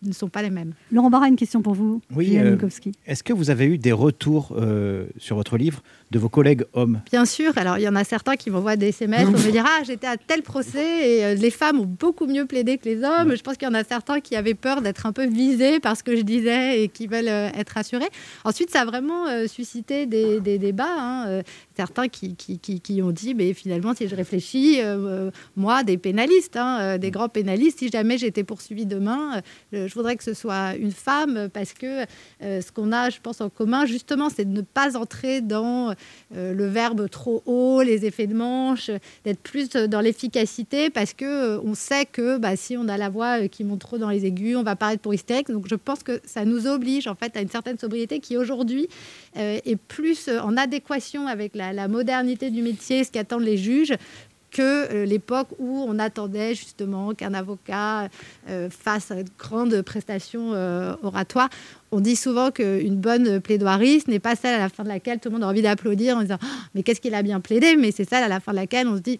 ne sont pas les mêmes. Laurent Barra, une question pour vous. Oui, Julien euh, Minkowski. Est-ce que vous avez eu des retours euh, sur votre livre de vos collègues hommes Bien sûr, alors il y en a certains qui m'envoient des SMS pour me dire Ah, j'étais à tel procès et euh, les femmes ont beaucoup mieux plaidé que les hommes. Je pense qu'il y en a certains qui avaient peur d'être un peu visés par ce que je disais et qui veulent euh, être rassurés. Ensuite, ça a vraiment euh, suscité des, débats. hein, certains qui, ont dit Mais finalement, si je réfléchis, moi, des pénalistes, hein, des grands pénalistes, si jamais j'étais poursuivi demain, je voudrais que ce soit une femme parce que ce qu'on a, je pense, en commun, justement, c'est de ne pas entrer dans le verbe trop haut, les effets de manche, euh, d'être plus euh, dans l'efficacité parce que euh, on sait que bah, si on a la voix euh, qui monte trop dans les aigus, on va paraître pour hystérique. Donc je pense que ça nous oblige en fait à une certaine sobriété qui aujourd'hui euh, est plus euh, en adéquation avec la modernité du métier, ce qu'attendent les juges que euh, l'époque où on attendait justement qu'un avocat euh, fasse une grande prestation euh, oratoire. On dit souvent qu'une bonne plaidoirie, ce n'est pas celle à la fin de laquelle tout le monde a envie d'applaudir en disant Ah, mais qu'est-ce qu'il a bien plaidé, mais c'est celle à la fin de laquelle on se dit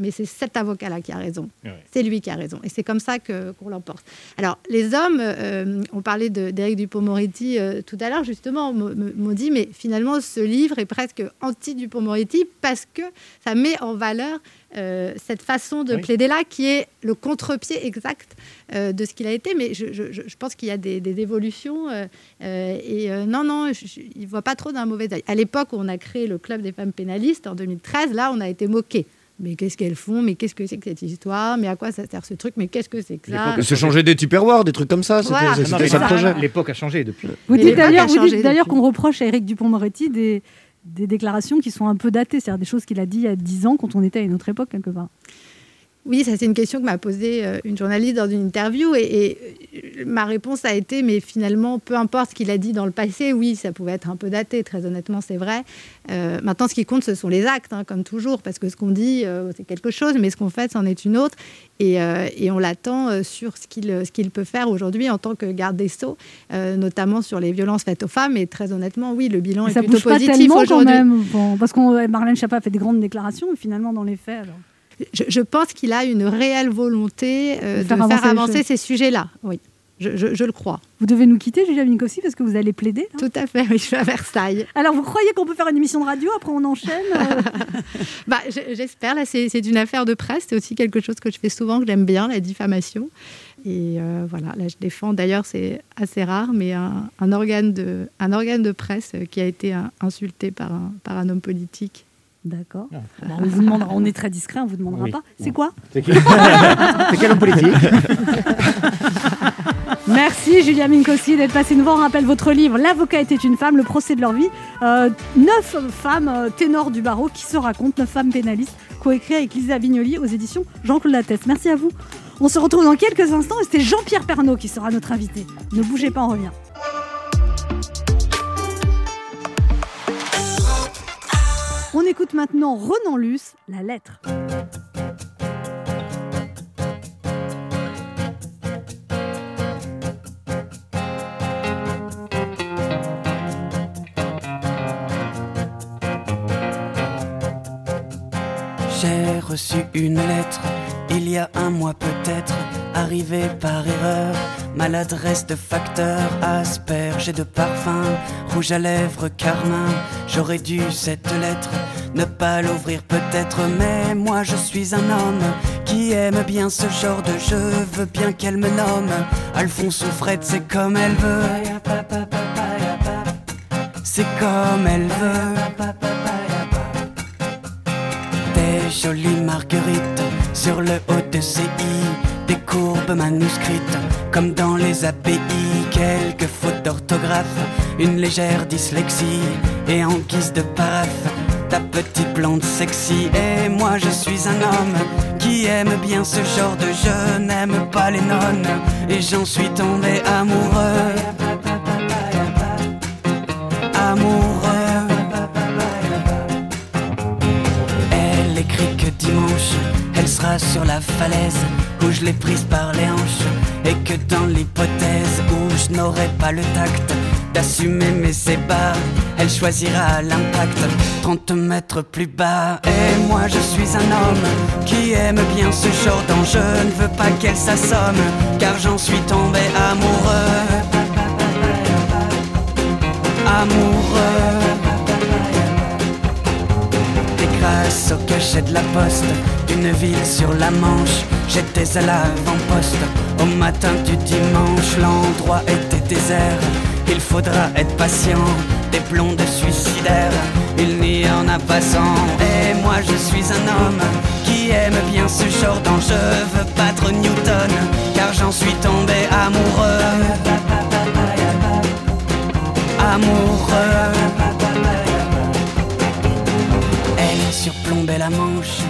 mais c'est cet avocat-là qui a raison. Ouais. C'est lui qui a raison. Et c'est comme ça que, qu'on l'emporte. Alors, les hommes, euh, on parlait de, d'Éric Dupond-Moretti euh, tout à l'heure, justement, m'ont dit, mais finalement, ce livre est presque anti-Dupond-Moretti parce que ça met en valeur euh, cette façon de Oui. plaider là, qui est le contre-pied exact euh, de ce qu'il a été. Mais je, je- je- je pense qu'il y a des, des évolutions. euh, et non, non, je- il ne voit pas trop d'un mauvais œil. À l'époque où on a créé le Club des femmes pénalistes, en 2013, là, on a été moqué. Mais qu'est-ce qu'elles font? Mais qu'est-ce que c'est que cette histoire? Mais à quoi ça sert ce truc? Mais qu'est-ce que c'est que ça? Se changer des tupperwares, des trucs comme ça, c'était Voilà. c'était Non, mais ça le ça- projet. L'époque a changé depuis. Vous dites d'ailleurs, qu'on reproche à Éric Dupond-Moretti des, des déclarations qui sont un peu datées, c'est-à-dire des choses qu'il a dit il y a 10 ans quand on était à une autre époque quelque part. Oui, ça c'est une question que m'a posée euh, une journaliste dans une interview et, et, euh, ma réponse a été mais finalement peu importe ce qu'il a dit dans le passé, oui ça pouvait être un peu daté, très honnêtement c'est vrai. Euh, maintenant ce qui compte ce sont les actes hein, comme toujours parce que ce qu'on dit euh, c'est quelque chose mais ce qu'on fait c'en est une autre et, euh, et on l'attend sur ce qu'il peut faire aujourd'hui en tant que garde des sceaux, notamment sur les violences faites aux femmes et très honnêtement oui le bilan Mais est ça plutôt bouge pas positif aujourd'hui. même, bon, parce que Marlène Schiappa a fait des grandes déclarations, mais finalement dans les faits, alors. Je, je pense qu'il a une réelle volonté euh, De faire avancer ces sujets-là. Oui. Je, je- je le crois. Vous devez nous quitter, Julia Minkowski, parce que vous allez plaider. Tout à fait, oui, je suis à Versailles. Alors, vous croyez qu'on peut faire une émission de radio, après on enchaîne? Euh, Bah, J'espère, là, c'est une affaire de presse. C'est aussi quelque chose que je fais souvent, que j'aime bien, la diffamation. Et euh, voilà, là, je défends, d'ailleurs, c'est assez rare, mais un, un organe de, un organe de presse qui a été euh, insulté par un, par un homme politique. D'accord. Bon, on vous demandera, on est très discret, on vous demandera Oui. pas. C'est quoi C'est C'est quel homme politique Merci Julia Minkowski d'être passée nous voir. On rappelle votre livre L'avocat était une femme, le procès de leur vie. Euh, neuf femmes euh, ténors du barreau qui se racontent, neuf femmes pénalistes, coécrit avec Lisa Vignoli aux éditions Jean-Claude Lattès. Merci à vous. On se retrouve dans quelques instants et c'était Jean-Pierre Pernaud qui sera notre invité. Ne bougez pas, on revient. On écoute maintenant Renan Luce, La lettre. J'ai reçu une lettre il y a un mois peut-être, arrivée par erreur. Maladresse de facteur, asperge et de parfum, rouge à lèvres, carmin. J'aurais dû cette lettre ne pas l'ouvrir peut-être, mais moi je suis un homme qui aime bien ce genre de jeu. Veux bien qu'elle me nomme Alphonse ou Fred, c'est comme elle veut. C'est comme elle veut. Des jolies marguerites sur le haut de ses i, des courbes manuscrites comme dans les API, quelques fautes d'orthographe, une légère dyslexie et en guise de paraphe. Ta petite plante sexy et moi je suis un homme qui aime bien ce genre de jeu, n'aime pas les nonnes et j'en suis tombé amoureux. Amoureux. Elle écrit que dimanche, elle sera sur la falaise où je l'ai prise par les hanches. Et que dans l'hypothèse où je n'aurai pas le tact d'assumer mes ébats, elle choisira l'impact 30 mètres plus bas. Et moi je suis un homme qui aime bien ce genre d'enjeu. Ne veux pas qu'elle s'assomme car j'en suis tombé amoureux. Amoureux et grâce au cachet de la poste d'une ville sur la Manche, j'étais à l'avant-poste. Au matin du dimanche, l'endroit était désert. Il faudra être patient, des blondes suicidaires. Il n'y en a pas cent. Et moi je suis un homme qui aime bien ce genre d'enjeu. Veux battre Newton, car j'en suis tombé amoureux. Amoureux. Elle surplombait la manche.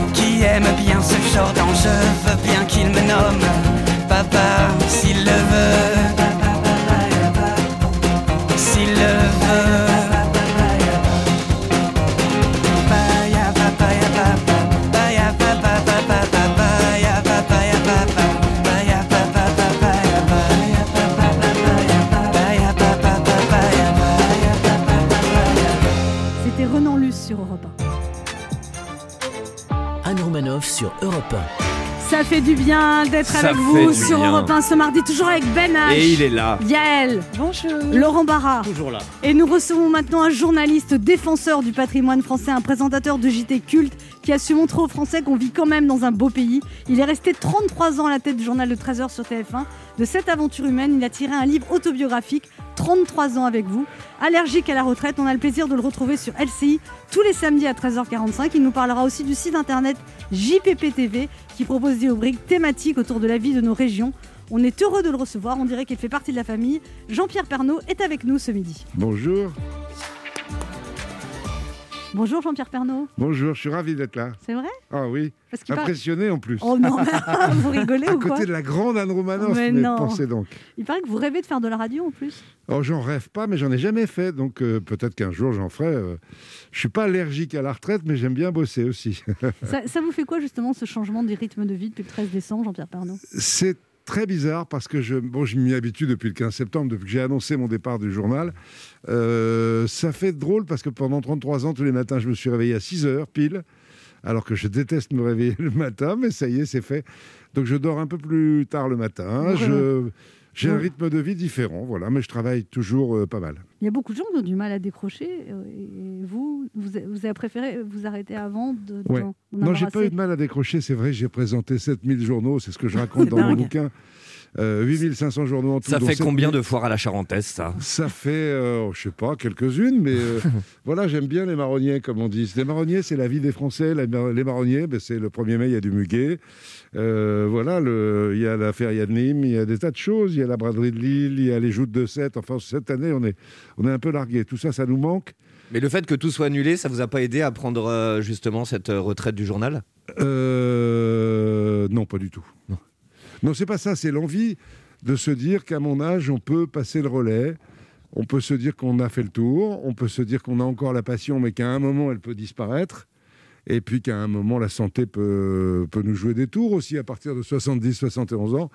aime bien ce genre d'enjeu, veux bien qu'il me nomme papa s'il le veut. S'il le veut. C'était Renan Luce sur Europe 1. Anne sur Europe Ça fait du bien d'être avec vous sur bien. Europe 1 ce mardi, toujours avec Ben H. Et il est là. Yael. Bonjour. Laurent Barra. Toujours là. Et nous recevons maintenant un journaliste défenseur du patrimoine français, un présentateur de JT culte qui a su montrer aux Français qu'on vit quand même dans un beau pays. Il est resté 33 ans à la tête du journal de 13h sur TF1. De cette aventure humaine, il a tiré un livre autobiographique, 33 ans avec vous. Allergique à la retraite, on a le plaisir de le retrouver sur LCI tous les samedis à 13h45. Il nous parlera aussi du site internet JPP TV qui propose des rubriques thématiques autour de la vie de nos régions. On est heureux de le recevoir, on dirait qu'il fait partie de la famille. Jean-Pierre Pernaud est avec nous ce midi. Bonjour. Bonjour Jean-Pierre Pernaud. Bonjour, je suis ravi d'être là. C'est vrai? Ah oui, Parce qu'il paraît- impressionné en plus. Oh non, vous rigolez à ou quoi? côté de la grande Anne Romanoff, Mais mais pensez donc. Il paraît que vous rêvez de faire de la radio en plus. Oh, j'en rêve pas, mais j'en ai jamais fait, donc euh, peut-être qu'un jour j'en ferai. euh. Je suis pas allergique à la retraite, mais j'aime bien bosser aussi. Ça, ça vous fait quoi justement ce changement du rythme de vie depuis le 13 décembre, Jean-Pierre Pernaud? C'est très bizarre parce que je, bon, je m'y habitue depuis le 15 septembre, depuis que j'ai annoncé mon départ du journal. Euh, ça fait drôle parce que pendant 33 ans, tous les matins, je me suis réveillé à 6 heures pile, alors que je déteste me réveiller le matin, mais ça y est, c'est fait. Donc je dors un peu plus tard le matin. Je, j'ai un rythme de vie différent, voilà, mais je travaille toujours euh, pas mal. Il y a beaucoup de gens qui ont du mal à décrocher. euh, Et vous, vous, avez préféré vous arrêter avant de, Ouais. Non, j'ai pas eu de mal à décrocher, c'est vrai, j'ai présenté 7000 journaux, c'est ce que je raconte dans mon bouquin. Euh, 8500 journaux en tout. Ça fait combien 7000 de foires à la Charentaise, ça? Ça fait, euh, je sais pas, quelques-unes, mais euh, voilà, j'aime bien les marronniers, comme on dit. Les marronniers, c'est la vie des Français. Les marronniers, ben, c'est le 1er mai, il y a du muguet. Euh, voilà, il y a la feria de Nîmes, il y a des tas de choses. Il y a la braderie de Lille, il y a les joutes de Sète. Enfin, cette année, on est, on est un peu largué. Tout ça, ça nous manque. Mais le fait que tout soit annulé, ça vous a pas aidé à prendre euh, justement cette retraite du journal? Euh, non, pas du tout. Non, non c'est pas ça. C'est l'envie de se dire qu'à mon âge, on peut passer le relais. On peut se dire qu'on a fait le tour. On peut se dire qu'on a encore la passion, mais qu'à un moment, elle peut disparaître. Et puis qu'à un moment, la santé peut, peut nous jouer des tours aussi. À partir de 70, 71 ans,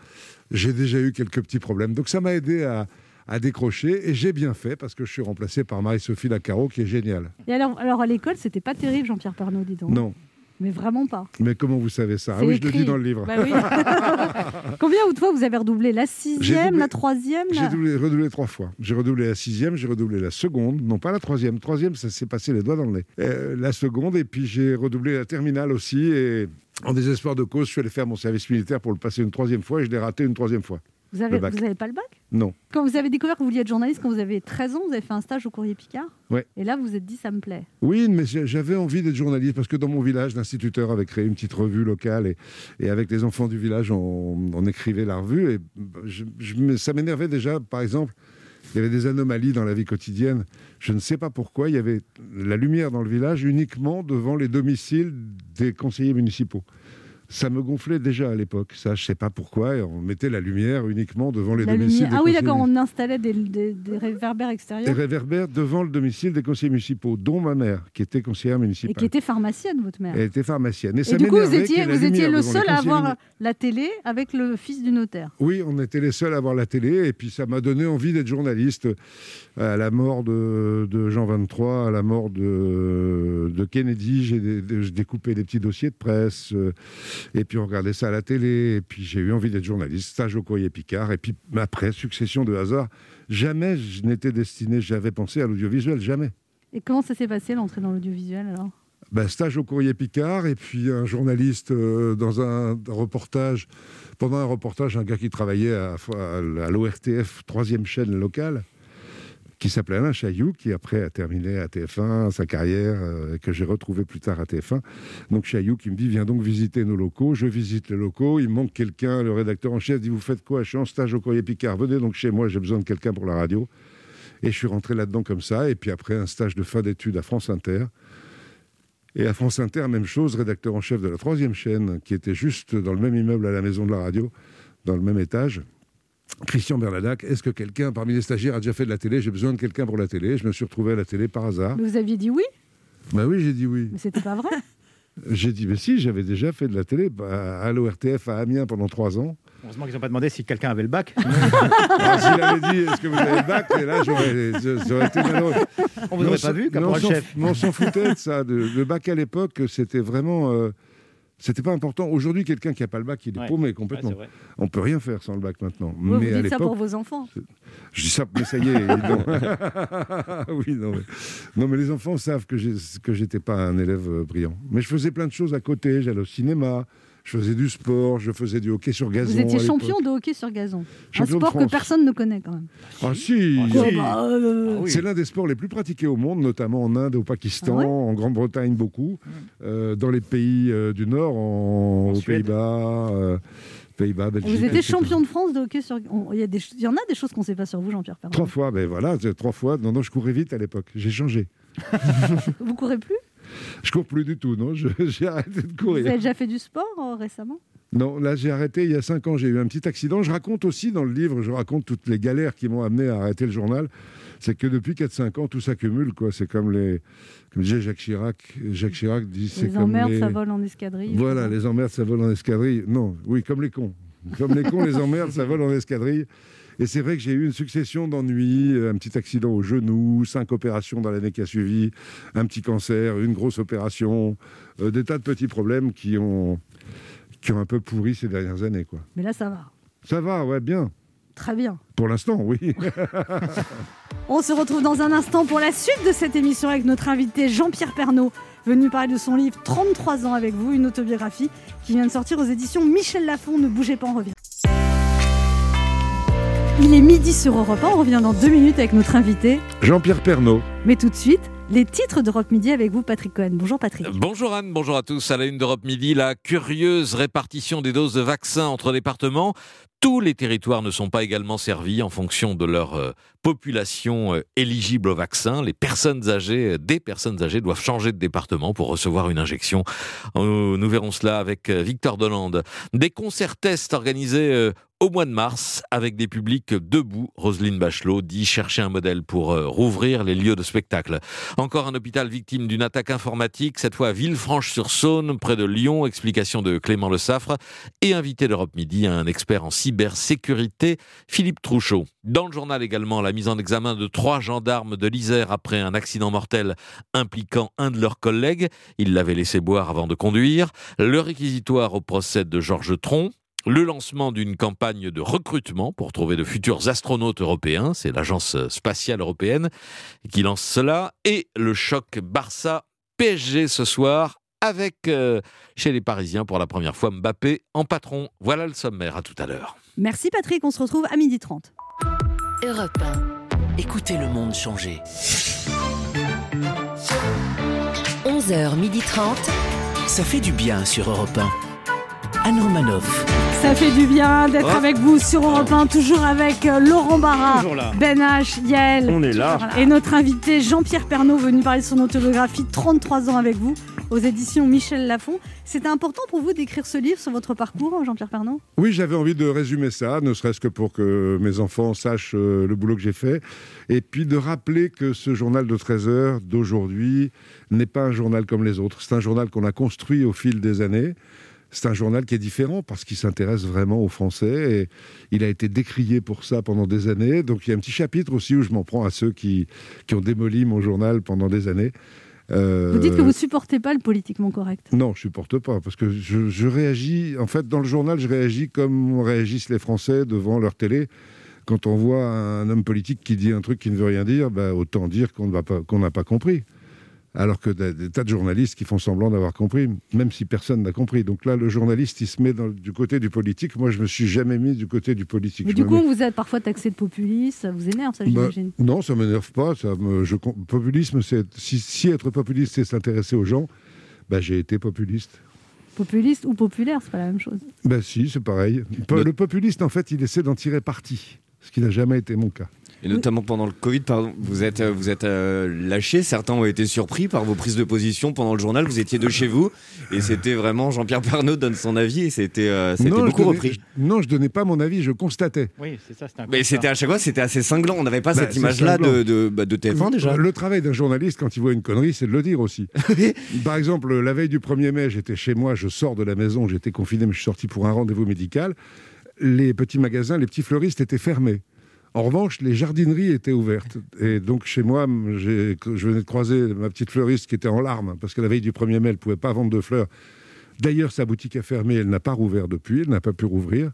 j'ai déjà eu quelques petits problèmes. Donc ça m'a aidé à, à décrocher. Et j'ai bien fait parce que je suis remplacé par Marie-Sophie Lacaro, qui est géniale. Et alors, alors à l'école, c'était pas terrible, Jean-Pierre Pernaud, dis donc. Non. Mais vraiment pas. Mais comment vous savez ça? Ah oui, je le dis dans le livre. Bah oui. Combien de fois vous avez redoublé La sixième, doublé- la troisième J'ai redoublé trois fois. J'ai redoublé la sixième, j'ai redoublé la seconde, non pas la troisième. Troisième, ça s'est passé les doigts dans le nez. Euh, la seconde, et puis j'ai redoublé la terminale aussi. Et en désespoir de cause, je suis allé faire mon service militaire pour le passer une troisième fois et je l'ai raté une troisième fois. Vous avez, le bac. vous avez pas le bac? Non. Quand vous avez découvert que vous vouliez être journaliste, quand vous avez 13 ans, vous avez fait un stage au Courrier Picard? Ouais. Et là, vous vous êtes dit, ça me plaît. Oui, mais j'avais envie d'être journaliste parce que dans mon village, l'instituteur avait créé une petite revue locale et, et avec les enfants du village, on, on écrivait la revue. Et je- je me- ça m'énervait déjà, par exemple, il y avait des anomalies dans la vie quotidienne. Je ne sais pas pourquoi, il y avait la lumière dans le village uniquement devant les domiciles des conseillers municipaux. Ça me gonflait déjà à l'époque, ça, je sais pas pourquoi. et on mettait la lumière uniquement devant les La domiciles lumière- des Ah oui, d'accord, on installait des, des- des réverbères extérieurs. et réverbères devant le domicile des conseillers municipaux, dont ma mère, qui était conseillère Et municipale. qui était pharmacienne, votre mère. Elle était pharmacienne. Et, Et ça du coup, vous étiez, vous étiez le seul à avoir la télé avec le fils du notaire. Oui, on était les seuls à voir la télé, et puis ça m'a donné envie d'être journaliste. À la mort de, de Jean 23, à la mort de, de Kennedy, j'ai découpé des petits dossiers de presse, euh, et puis on regardait ça à la télé, et puis j'ai eu envie d'être journaliste, stage au courrier Picard, et puis après, succession de hasards. Jamais je n'étais destiné, j'avais pensé à l'audiovisuel, jamais. Et comment ça s'est passé l'entrée dans l'audiovisuel alors? Ben, stage au courrier Picard et puis un journaliste euh, dans un, reportage. Pendant un reportage, un gars qui travaillait à, à l'ORTF, troisième chaîne locale, qui s'appelait Alain Chailloux, qui après a terminé à TF1 sa carrière, euh, que j'ai retrouvé plus tard à TF1. Donc Chailloux qui me dit Viens donc visiter nos locaux. Je visite les locaux. Il manque quelqu'un. Le rédacteur en chef dit Vous faites quoi? Je suis en stage au courrier Picard. Venez donc chez moi, j'ai besoin de quelqu'un pour la radio. Et je suis rentré là-dedans comme ça. Et puis après, un stage de fin d'études à France Inter. Et à France Inter, même chose, rédacteur en chef de la troisième chaîne, qui était juste dans le même immeuble à la maison de la radio, dans le même étage. Christian Bernadac, est-ce que quelqu'un parmi les stagiaires a déjà fait de la télé? J'ai besoin de quelqu'un pour la télé. Je me suis retrouvé à la télé par hasard. Mais Vous aviez dit oui, Bah oui, j'ai dit oui. mais c'était pas vrai. J'ai dit, mais si, j'avais déjà fait de la télé bah, à l'ORTF à Amiens pendant trois ans. Heureusement qu'ils n'ont pas demandé si quelqu'un avait le bac. Alors, S'il avait dit, est-ce que vous avez le bac? Et là, j'aurais j'aurais été malheureux. On vous aurait pas vu, mais on caporal s'en- chef. mais on s'en foutait de ça. De, le bac à l'époque, c'était vraiment. euh, c'était pas important. Aujourd'hui, quelqu'un qui n'a pas le bac, il est Ouais. paumé Ouais, complètement. vrai. on peut rien faire sans le bac maintenant. Vous, mais vous à dites ça pour vos enfants. je dis ça, mais ça y est. oui, non mais, non, mais les enfants savent que j'étais pas un élève euh, brillant. Mais je faisais plein de choses à côté. J'allais au cinéma, je faisais du sport, je faisais du hockey sur gazon. Vous étiez champion de hockey sur gazon. Champion un sport que personne ne connaît quand même. Ah si, Oh, bah, euh, C'est l'un des sports les plus pratiqués au monde, notamment en Inde, au Pakistan, Ah ouais en Grande-Bretagne beaucoup, euh, dans les pays euh, du Nord, en- aux. Pays-Bas, euh, Pays-Bas, Belgique. Vous étiez champion de France de hockey sur. Il y, a des il y en a des choses qu'on ne sait pas sur vous, Jean-Pierre Perrin. Trois fois, ben voilà, trois fois. Non, non, je courais vite à l'époque. J'ai changé. Vous courez plus? Je cours plus du tout, non. J'ai arrêté de Vous courir. avez déjà fait du sport euh, récemment? Non, là j'ai arrêté il y a 5 ans, j'ai eu un petit accident. Je raconte aussi dans le livre, je raconte toutes les galères qui m'ont amené à arrêter le journal. C'est que depuis 4-5 ans, tout s'accumule. quoi. C'est comme les. Comme disait Jacques Chirac. Jacques Chirac dit c'est Les comme emmerdes, les... ça vole en escadrille. Voilà, les emmerdes, ça vole en escadrille. Non, oui, comme les cons. Comme les cons, les emmerdes, ça vole en escadrille. Et c'est vrai que j'ai eu une succession d'ennuis, euh, un petit accident au genou, cinq opérations dans l'année qui a suivi, un petit cancer, une grosse opération, euh, des tas de petits problèmes qui ont, qui ont un peu pourri ces dernières années. Quoi. Mais là, ça va. Ça va, ouais, bien. Très bien. Pour l'instant, oui. On se retrouve dans un instant pour la suite de cette émission avec notre invité Jean-Pierre Pernaud, venu parler de son livre 33 ans avec vous, une autobiographie qui vient de sortir aux éditions Michel Lafon. Ne bougez pas, on revient. Il est midi sur Europe 1, on revient dans deux minutes avec notre invité. Jean-Pierre Pernaud. Mais tout de suite, les titres d'Europe Midi avec vous, Patrick Cohen. Bonjour Patrick. Bonjour Anne, bonjour à tous. À la une d'Europe Midi, la curieuse répartition des doses de vaccins entre départements. Tous les territoires ne sont pas également servis en fonction de leur euh, population euh, éligible au vaccin. Les personnes âgées, euh, des personnes âgées doivent changer de département pour recevoir une injection. Nous verrons cela avec Victor Dolande. Des concerts tests organisés au mois de mars avec des publics debout. Roselyne Bachelot dit chercher un modèle pour rouvrir les lieux de spectacle. Encore un hôpital victime d'une attaque informatique, cette fois à Villefranche-sur-Saône, près de Lyon. Explication de Clément Le Saffre. Et invité d'Europe Midi, un expert en cybersécurité, Philippe Trouchot. Dans le journal également, la mise en examen de trois gendarmes de l'Isère après un accident mortel impliquant un de leurs collègues. Il l'avait laissé boire avant de conduire. Le réquisitoire au procès de Georges Tron. Le lancement d'une campagne de recrutement pour trouver de futurs astronautes européens, c'est l'agence spatiale européenne qui lance cela, et le choc Barça-PSG ce soir avec euh, chez les Parisiens pour la première fois Mbappé en patron. Voilà le sommaire, à tout à l'heure. Merci Patrick, on se retrouve à midi 30. Europe 1. Écoutez le monde changer. 11h30. Ça fait du bien sur Europe 1. Anne Romanoff. Ça fait du bien d'être Oh. avec vous sur Europe 1, toujours avec euh, Laurent Barra. Ben H, Yael. On est là. Et notre invité Jean-Pierre Pernaud, venu parler de son autobiographie 33 ans avec vous, aux éditions Michel Lafon. C'était important pour vous d'écrire ce livre sur votre parcours, Jean-Pierre Pernaud? Oui, j'avais envie de résumer ça, ne serait-ce que pour que mes enfants sachent euh, le boulot que j'ai fait, et puis de rappeler que ce journal de 13 heures d'aujourd'hui n'est pas un journal comme les autres. C'est un journal qu'on a construit au fil des années. C'est un journal qui est différent parce qu'il s'intéresse vraiment aux Français et il a été décrié pour ça pendant des années. Donc il y a un petit chapitre aussi où je m'en prends à ceux qui, qui ont démoli mon journal pendant des années. Euh, Vous dites que vous supportez pas le politiquement correct. non, je supporte pas, parce que je, je réagis, en fait, dans le journal, je réagis comme réagissent les Français devant leur télé. Quand on voit un homme politique qui dit un truc qui ne veut rien dire, bah, autant dire qu'on ne va pas- qu'on n'a pas compris. Alors que des, des tas de journalistes qui font semblant d'avoir compris, même si personne n'a compris. Donc là, le journaliste, il se met dans- du côté du politique. Moi, je me suis jamais mis du côté du politique. Mais Je du coup, mets- vous êtes parfois taxé de populiste, ça vous énerve, ça, bah, j'imagine? non, ça m'énerve pas. Ça me, je, populisme, c'est si, si être populiste, c'est s'intéresser aux gens. Bah, j'ai été populiste. Populiste ou populaire, c'est pas la même chose. Ben si, c'est pareil. Le populiste, en fait, il essaie d'en tirer parti, ce qui n'a jamais été mon cas. Et notamment pendant le Covid, pardon, vous êtes, euh, vous êtes euh, lâché. Certains ont été surpris par vos prises de position pendant le journal. Vous étiez de chez vous et c'était vraiment Jean-Pierre Pernaud donne son avis et c'était, euh, ça a été je beaucoup donnais- repris. je- non, je donnais pas mon avis, je constatais. Oui, c'est ça, un Mais c'était à chaque fois, c'était assez cinglant. On n'avait pas Bah, cette image-là de, de, bah, de TF1 déjà. Le travail d'un journaliste, quand il voit une connerie, c'est de le dire aussi. Par exemple, la veille du 1er mai, j'étais chez moi, je sors de la maison, j'étais confiné, mais je suis sorti pour un rendez-vous médical. Les petits magasins, les petits fleuristes étaient fermés. En revanche, les jardineries étaient ouvertes. Et donc, chez moi, je venais de croiser ma petite fleuriste qui était en larmes, parce que la veille du 1er mai, elle ne pouvait pas vendre de fleurs. D'ailleurs, sa boutique a fermé, elle n'a pas rouvert depuis, elle n'a pas pu rouvrir.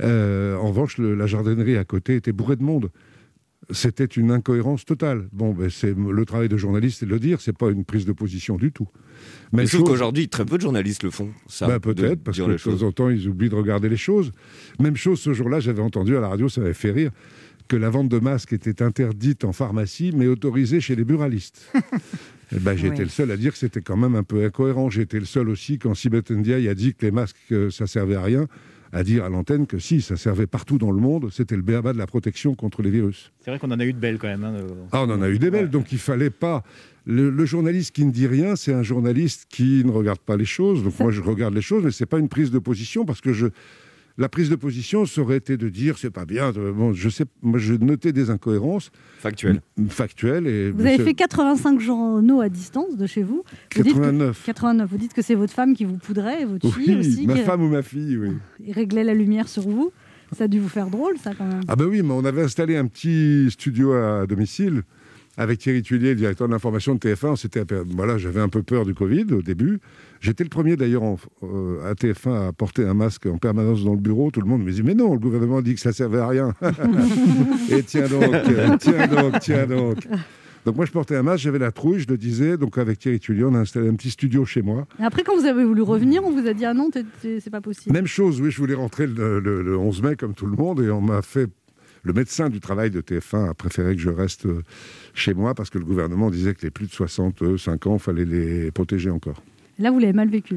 Euh, en revanche, le- la jardinerie à côté était bourrée de monde. C'était une incohérence totale. Bon, ben, c'est le travail de journaliste, c'est de le dire, c'est pas une prise de position du tout. Mais je trouve chose- qu'aujourd'hui, très peu de journalistes le font. Ça, de peut-être, parce que de temps en temps, ils oublient de regarder les choses. Même chose, ce jour-là, j'avais entendu à la radio, ça m'avait fait rire, que la vente de masques était interdite en pharmacie, mais autorisée chez les buralistes. Eh ben, J'étais Oui. le seul à dire que c'était quand même un peu incohérent. J'étais le seul aussi, quand Sibeth Ndiaye a dit que les masques, euh, ça servait à rien, à dire à l'antenne que si, ça servait partout dans le monde, c'était le béaba de la protection contre les virus. C'est vrai qu'on en a eu de belles quand même. hein, Ah, on en a eu des belles, donc il fallait pas. Le, le journaliste qui ne dit rien, c'est un journaliste qui ne regarde pas les choses. Donc moi, je regarde les choses, mais c'est pas une prise de position parce que je, la prise de position ça aurait été de dire c'est pas bien. de- Bon, je sais, moi, je notais des incohérences factuelles, factuelles. Et Vous avez fait 85 journaux à distance de chez vous. Vous dites que- 89. 89. Vous dites que c'est votre femme qui vous poudrait et votre fille aussi ma qui femme ou ma fille, oui. qui réglait la lumière sur vous. Ça a dû vous faire drôle, ça, quand même. Ah ben oui, mais on avait installé un petit studio à domicile avec Thierry Tuilier, le directeur de l'information de TF1. C'était voilà, j'avais un peu peur du Covid au début. J'étais le premier d'ailleurs en- euh, à TF1 à porter un masque en permanence dans le bureau. Tout le monde me dit mais non, le gouvernement dit que ça servait à rien. Et tiens donc, euh, tiens donc, tiens donc. Donc moi je portais un masque, j'avais la trouille, je le disais. Donc avec Thierry Tuilier, on a installé un petit studio chez moi. Et après, quand vous avez voulu revenir, on vous a dit Ah non, c'est pas possible. Même chose, oui, je voulais rentrer le, le- le 11 mai comme tout le monde et on m'a fait. Le médecin du travail de TF1 a préféré que je reste euh, chez moi parce que le gouvernement disait que les plus de 65 ans, il fallait les protéger encore. Là, vous l'avez mal vécu.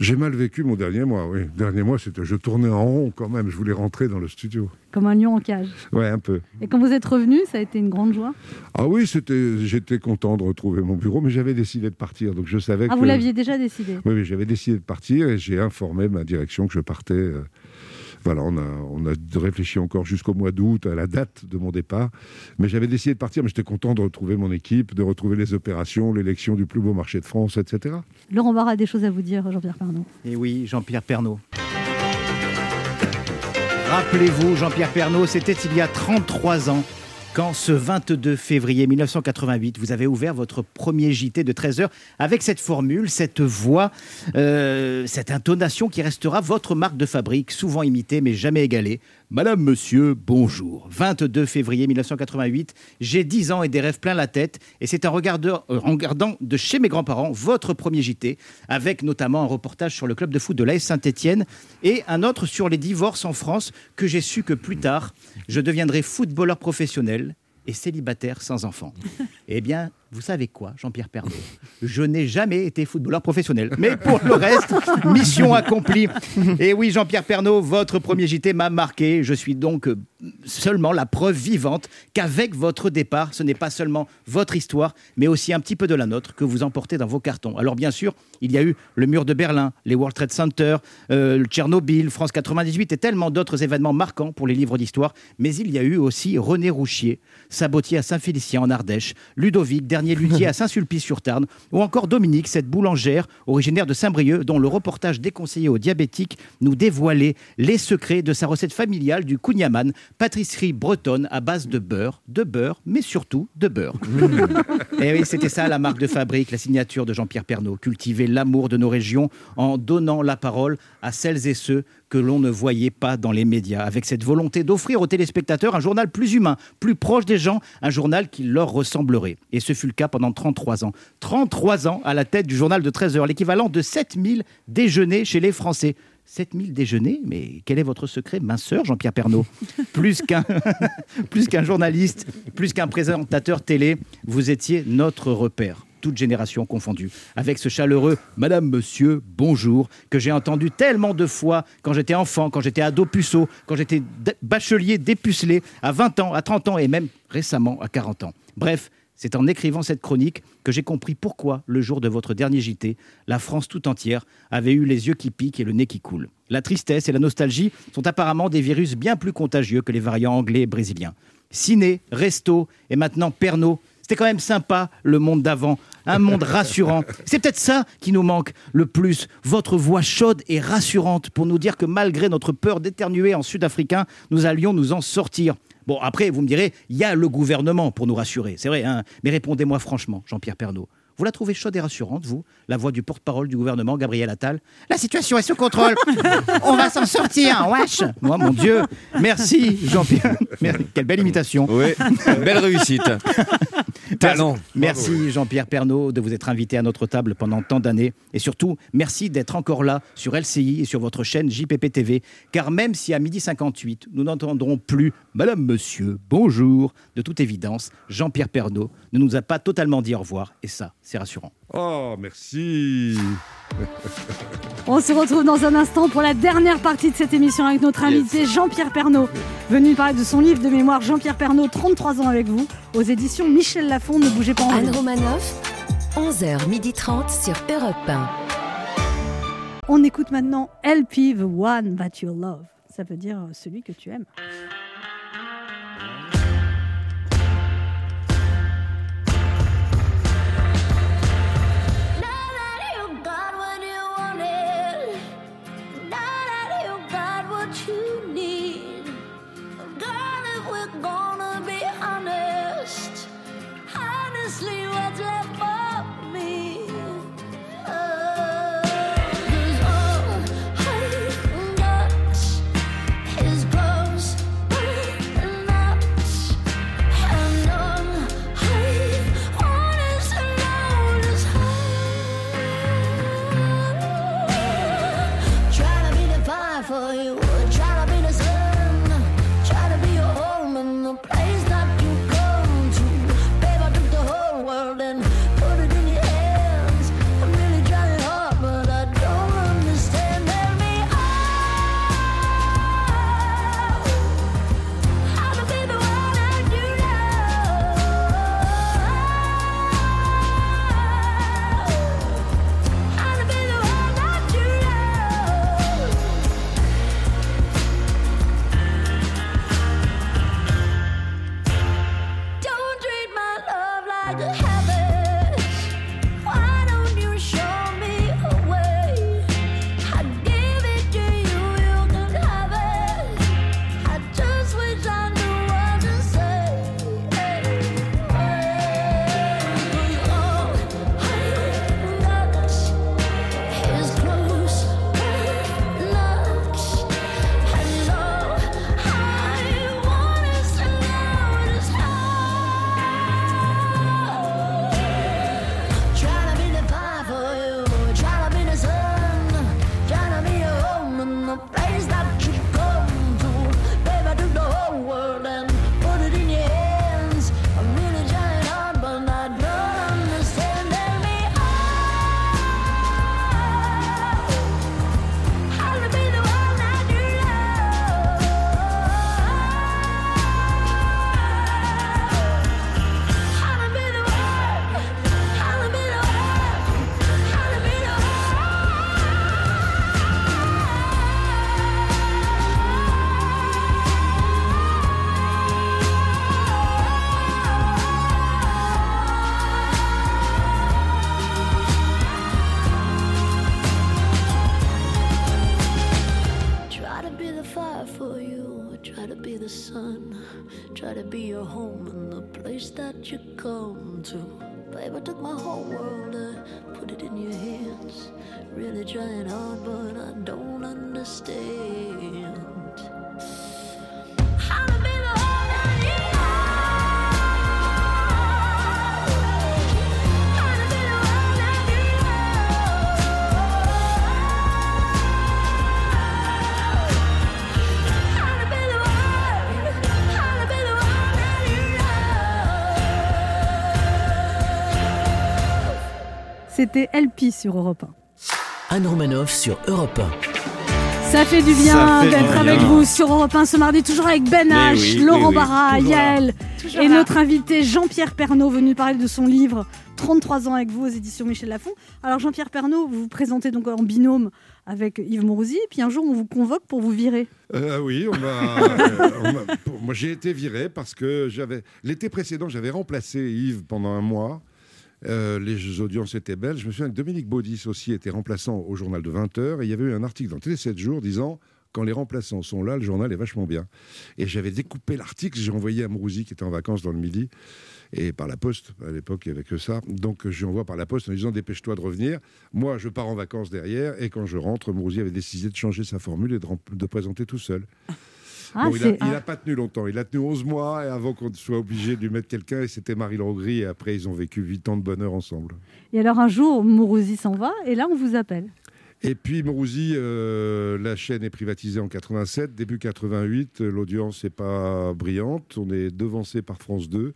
J'ai mal vécu mon dernier mois, oui. Dernier mois, c'était je tournais en rond quand même. Je voulais rentrer dans le studio. Comme un lion en cage. Ouais, un peu. Et quand vous êtes revenu, ça a été une grande joie? Ah oui, c'était. J'étais content de retrouver mon bureau, mais j'avais décidé de partir, donc je savais Ah, que. vous l'aviez déjà décidé? Oui, oui, j'avais décidé de partir et j'ai informé ma direction que je partais. euh, Voilà, on a, on a réfléchi encore jusqu'au mois d'août à la date de mon départ. Mais j'avais décidé de partir, mais j'étais content de retrouver mon équipe, de retrouver les opérations, l'élection du plus beau marché de France, etc. Laurent Barra a des choses à vous dire, Jean-Pierre Pardon. Et oui, Jean-Pierre Pernaud. Rappelez-vous, Jean-Pierre Pernaud, c'était il y a 33 ans quand ce 22 février 1988, vous avez ouvert votre premier JT de 13h avec cette formule, cette voix, euh, cette intonation qui restera votre marque de fabrique, souvent imitée mais jamais égalée. Madame, monsieur, bonjour. 22 février 1988, j'ai 10 ans et des rêves plein la tête. Et c'est en regardant, euh, en regardant de chez mes grands-parents votre premier JT, avec notamment un reportage sur le club de foot de l'AS Saint-Etienne et un autre sur les divorces en France, que j'ai su que plus tard, je deviendrai footballeur professionnel et célibataire sans enfant. Eh bien, vous savez quoi, Jean-Pierre Pernaud? Je n'ai jamais été footballeur professionnel. Mais pour le reste, mission accomplie. Et oui, Jean-Pierre Pernaud, votre premier JT m'a marqué. Je suis donc euh, seulement la preuve vivante qu'avec votre départ, ce n'est pas seulement votre histoire, mais aussi un petit peu de la nôtre que vous emportez dans vos cartons. Alors bien sûr, il y a eu le mur de Berlin, les World Trade Center, euh, Tchernobyl, France 98 et tellement d'autres événements marquants pour les livres d'histoire. Mais il y a eu aussi René Rouchier, sabotier à Saint-Félicien en Ardèche, Ludovic, dernier luthier à Saint-Sulpice-sur-Tarn, ou encore Dominique, cette boulangère originaire de Saint-Brieuc, dont le reportage déconseillé aux diabétiques nous dévoilait les secrets de sa recette familiale du kouign-amann, pâtisserie bretonne à base de beurre, de beurre, mais surtout de beurre. Et oui, c'était ça la marque de fabrique, la signature de Jean-Pierre Pernaud. Cultiver l'amour de nos régions en donnant la parole à celles et ceux que l'on ne voyait pas dans les médias, avec cette volonté d'offrir aux téléspectateurs un journal plus humain, plus proche des gens, un journal qui leur ressemblerait. Et ce fut le cas pendant 33 ans. 33 ans à la tête du journal de 13 heures, l'équivalent de 7000 déjeuners chez les Français. 7000 déjeuners Mais quel est votre secret, minceur, Jean-Pierre Pernaud? Plus qu'un journaliste, plus qu'un présentateur télé, vous étiez notre repère toute génération confondue, avec ce chaleureux Madame, Monsieur, bonjour, que j'ai entendu tellement de fois quand j'étais enfant, quand j'étais ado puceau, quand j'étais bachelier dépucelé, à 20 ans, à 30 ans et même récemment à 40 ans. Bref, c'est en écrivant cette chronique que j'ai compris pourquoi, le jour de votre dernier JT, la France tout entière avait eu les yeux qui piquent et le nez qui coule. La tristesse et la nostalgie sont apparemment des virus bien plus contagieux que les variants anglais et brésiliens. Ciné, resto et maintenant Pernod. C'était quand même sympa le monde d'avant, un monde rassurant. C'est peut-être ça qui nous manque le plus, votre voix chaude et rassurante pour nous dire que malgré notre peur d'éternuer en sud-africain, nous allions nous en sortir. Bon, après, vous me direz, il y a le gouvernement pour nous rassurer, c'est vrai, hein mais répondez-moi franchement, Jean-Pierre Pernaud. Vous la trouvez chaude et rassurante, vous La voix du porte-parole du gouvernement, Gabriel Attal? La situation est sous contrôle. On va s'en sortir, wesh Moi, mon Dieu. Merci, Jean-Pierre. Merci. Quelle belle imitation. Oui, belle réussite. Talent. Merci, Jean-Pierre Pernaud, de vous être invité à notre table pendant tant d'années. Et surtout, merci d'être encore là sur LCI et sur votre chaîne JPP TV. Car même si à midi 58, nous n'entendrons plus Madame, Monsieur, bonjour, de toute évidence, Jean-Pierre Pernaud ne nous a pas totalement dit au revoir. Et ça, c'est rassurant. Oh, merci. On se retrouve dans un instant pour la dernière partie de cette émission avec notre invité Jean-Pierre Pernaud, venu parler de son livre de mémoire Jean-Pierre Pernaud, 33 ans avec vous, aux éditions Michel Lafon. Ne bougez pas en Anne. Romanoff, 11h30 sur Europe 1. On écoute maintenant LP, The One That You Love. Ça veut dire euh, celui que tu aimes. C'était LP sur Europe 1. Anne Romanoff sur Europe 1. Ça fait du bien d'être avec vous sur Europe 1 ce mardi, toujours avec Ben H, oui, Laurent oui, oui, Barra. Yael et là. notre invité Jean-Pierre Pernaud venu parler de son livre 33 ans avec vous aux éditions Michel Lafon. Alors Jean-Pierre Pernaud, vous vous présentez donc en binôme avec Yves Mourouzi, puis un jour on vous convoque pour vous virer. Euh, oui, on m'a- euh, on m'a- pour- moi j'ai été viré parce que j'avais l'été précédent j'avais remplacé Yves pendant un mois. Euh, les audiences étaient belles. Je me souviens que Dominique Baudis aussi était remplaçant au journal de 20h et il y avait eu un article dans Télé 7 jours disant quand les remplaçants sont là, le journal est vachement bien. Et j'avais découpé l'article, j'ai envoyé à Mourouzi qui était en vacances dans le midi et par la poste. À l'époque, il n'y avait que ça. Donc je lui envoie par la poste en disant dépêche-toi de revenir. Moi, je pars en vacances derrière et quand je rentre, Mourouzi avait décidé de changer sa formule et de présenter tout seul. Ah, Bon, il n'a pas tenu longtemps. Il a tenu 11 mois et avant qu'on soit obligé de lui mettre quelqu'un. Et c'était Marie Logris. Et après, ils ont vécu 8 ans de bonheur ensemble. Et alors un jour, Mourouzi s'en va, et là on vous appelle. Et puis Mourouzi, euh, la chaîne est privatisée en 87, début 88, euh, l'audience n'est pas brillante, on est devancé par France 2.